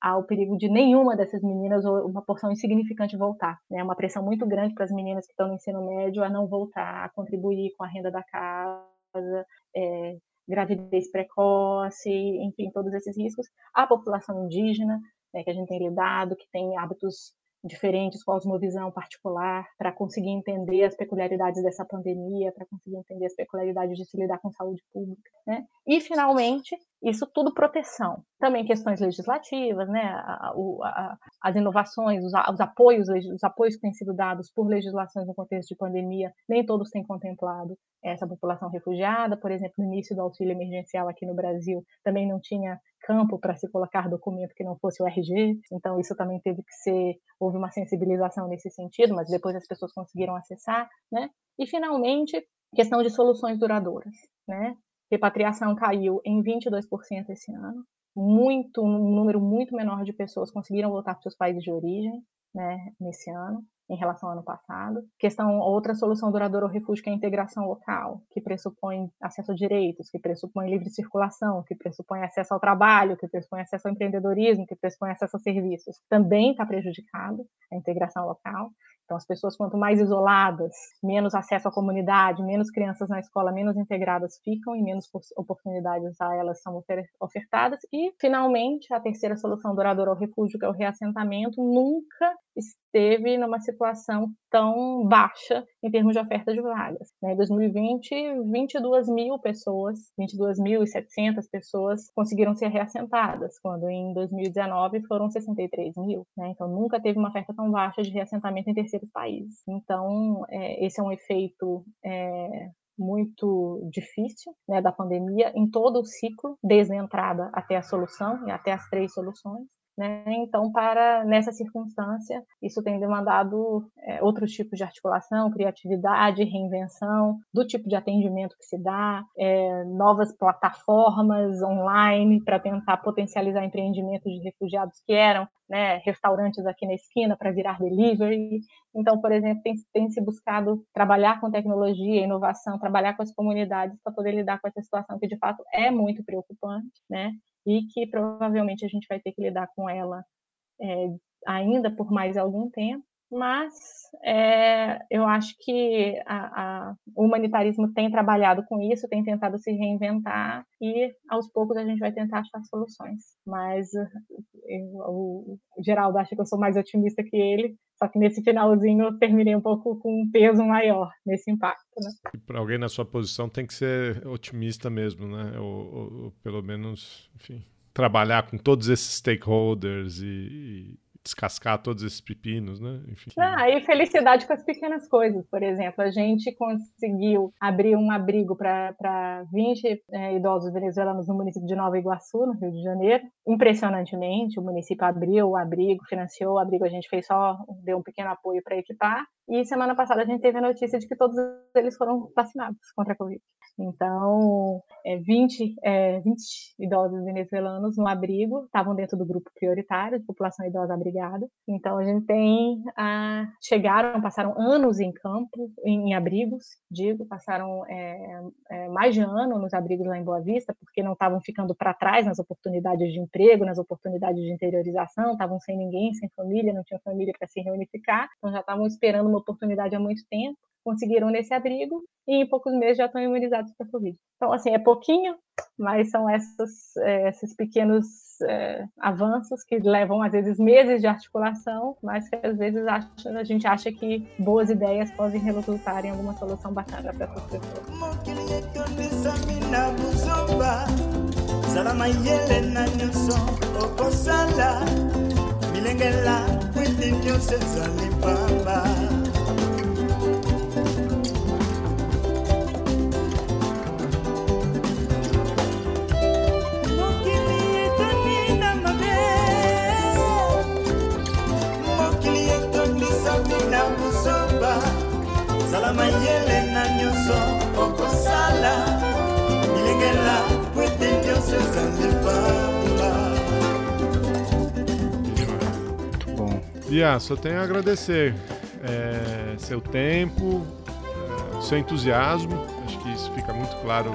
há o perigo de nenhuma dessas meninas ou uma porção insignificante voltar. É né? uma pressão muito grande para as meninas que estão no ensino médio a não voltar, a contribuir com a renda da casa, é, gravidez precoce, enfim, todos esses riscos. A população indígena, né, que a gente tem lidado, que tem hábitos diferentes, cosmovisão particular, para conseguir entender as peculiaridades dessa pandemia, para conseguir entender as peculiaridades de se lidar com saúde pública. Né? E, finalmente, isso tudo proteção. Também questões legislativas, né? A, a, as inovações, os, os, apoios, os apoios que têm sido dados por legislações no contexto de pandemia, nem todos têm contemplado essa população refugiada. Por exemplo, no início do auxílio emergencial aqui no Brasil, também não tinha campo para se colocar documento que não fosse o RG, então isso também teve que ser, houve uma sensibilização nesse sentido, mas depois as pessoas conseguiram acessar, né? E finalmente, questão de soluções duradouras, né? Repatriação caiu em 22% esse ano, muito um número muito menor de pessoas conseguiram voltar para seus países de origem, né, nesse ano em relação ao ano passado. Questão, outra solução duradoura ao refúgio que é a integração local, que pressupõe acesso a direitos, que pressupõe livre circulação, que pressupõe acesso ao trabalho, que pressupõe acesso ao empreendedorismo, que pressupõe acesso a serviços. Também está prejudicado a integração local. Então, as pessoas, quanto mais isoladas, menos acesso à comunidade, menos crianças na escola, menos integradas ficam e menos oportunidades a elas são ofertadas. E, finalmente, a terceira solução duradoura ao refúgio, que é o reassentamento, nunca esteve numa situação tão baixa em termos de oferta de vagas. Né? Em 2020, 22 mil pessoas, 22.700 pessoas conseguiram ser reassentadas, quando em 2019 foram 63 mil. Né? Então, nunca teve uma oferta tão baixa de reassentamento em terceiros países. Então, é, esse é um efeito é, muito difícil né, da pandemia em todo o ciclo, desde a entrada até a solução e até as três soluções. Né? Então, para nessa circunstância, isso tem demandado é, outros tipos de articulação, criatividade, reinvenção do tipo de atendimento que se dá, é, novas plataformas online para tentar potencializar empreendimentos de refugiados que eram né, restaurantes aqui na esquina para virar delivery. Então, por exemplo, tem, tem se buscado trabalhar com tecnologia, inovação, trabalhar com as comunidades para poder lidar com essa situação que de fato é muito preocupante, né? E que provavelmente a gente vai ter que lidar com ela é, ainda por mais algum tempo, mas é, eu acho que a, a, o humanitarismo tem trabalhado com isso, tem tentado se reinventar e aos poucos a gente vai tentar achar soluções. Mas eu, o Geraldo acha que eu sou mais otimista que ele, só que nesse finalzinho eu terminei um pouco com um peso maior nesse impacto. Né? Para alguém na sua posição tem que ser otimista mesmo, né? Ou, ou, ou pelo menos, enfim, trabalhar com todos esses stakeholders e, e descascar todos esses pepinos, né? Enfim. Ah, e felicidade com as pequenas coisas, por exemplo. A gente conseguiu abrir um abrigo para 20 é, idosos venezuelanos no município de Nova Iguaçu, no Rio de Janeiro. Impressionantemente, o município abriu o abrigo, financiou o abrigo, a gente fez só, deu um pequeno apoio para equipar. E semana passada a gente teve a notícia de que todos eles foram vacinados contra a Covid. Então, é, 20, é, 20 idosos venezuelanos no abrigo estavam dentro do grupo prioritário de população idosa abrigada. Então, a gente tem. A, chegaram, passaram anos em campo, em, em abrigos, digo, passaram é, é, mais de ano nos abrigos lá em Boa Vista, porque não estavam ficando para trás nas oportunidades de emprego, nas oportunidades de interiorização, estavam sem ninguém, sem família, não tinham família para se reunificar, então já estavam esperando uma oportunidade há muito tempo conseguiram nesse abrigo e em poucos meses já estão imunizados para a Covid. Então, assim, é pouquinho, mas são esses, é, esses pequenos é, avanços que levam, às vezes, meses de articulação, mas que, às vezes, acha, a gente acha que boas ideias podem resultar em alguma solução bacana para essas pessoas. Bia, só tenho a agradecer é, seu tempo, é, seu entusiasmo. Acho que isso fica muito claro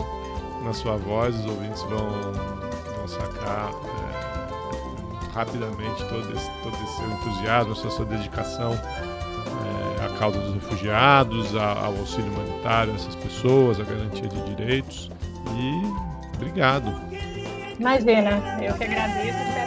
na sua voz, os ouvintes vão, vão sacar é, rapidamente todo esse, todo esse seu entusiasmo, essa sua dedicação é, à causa dos refugiados, ao auxílio humanitário essas pessoas, à garantia de direitos. E obrigado. Imagina, eu que agradeço,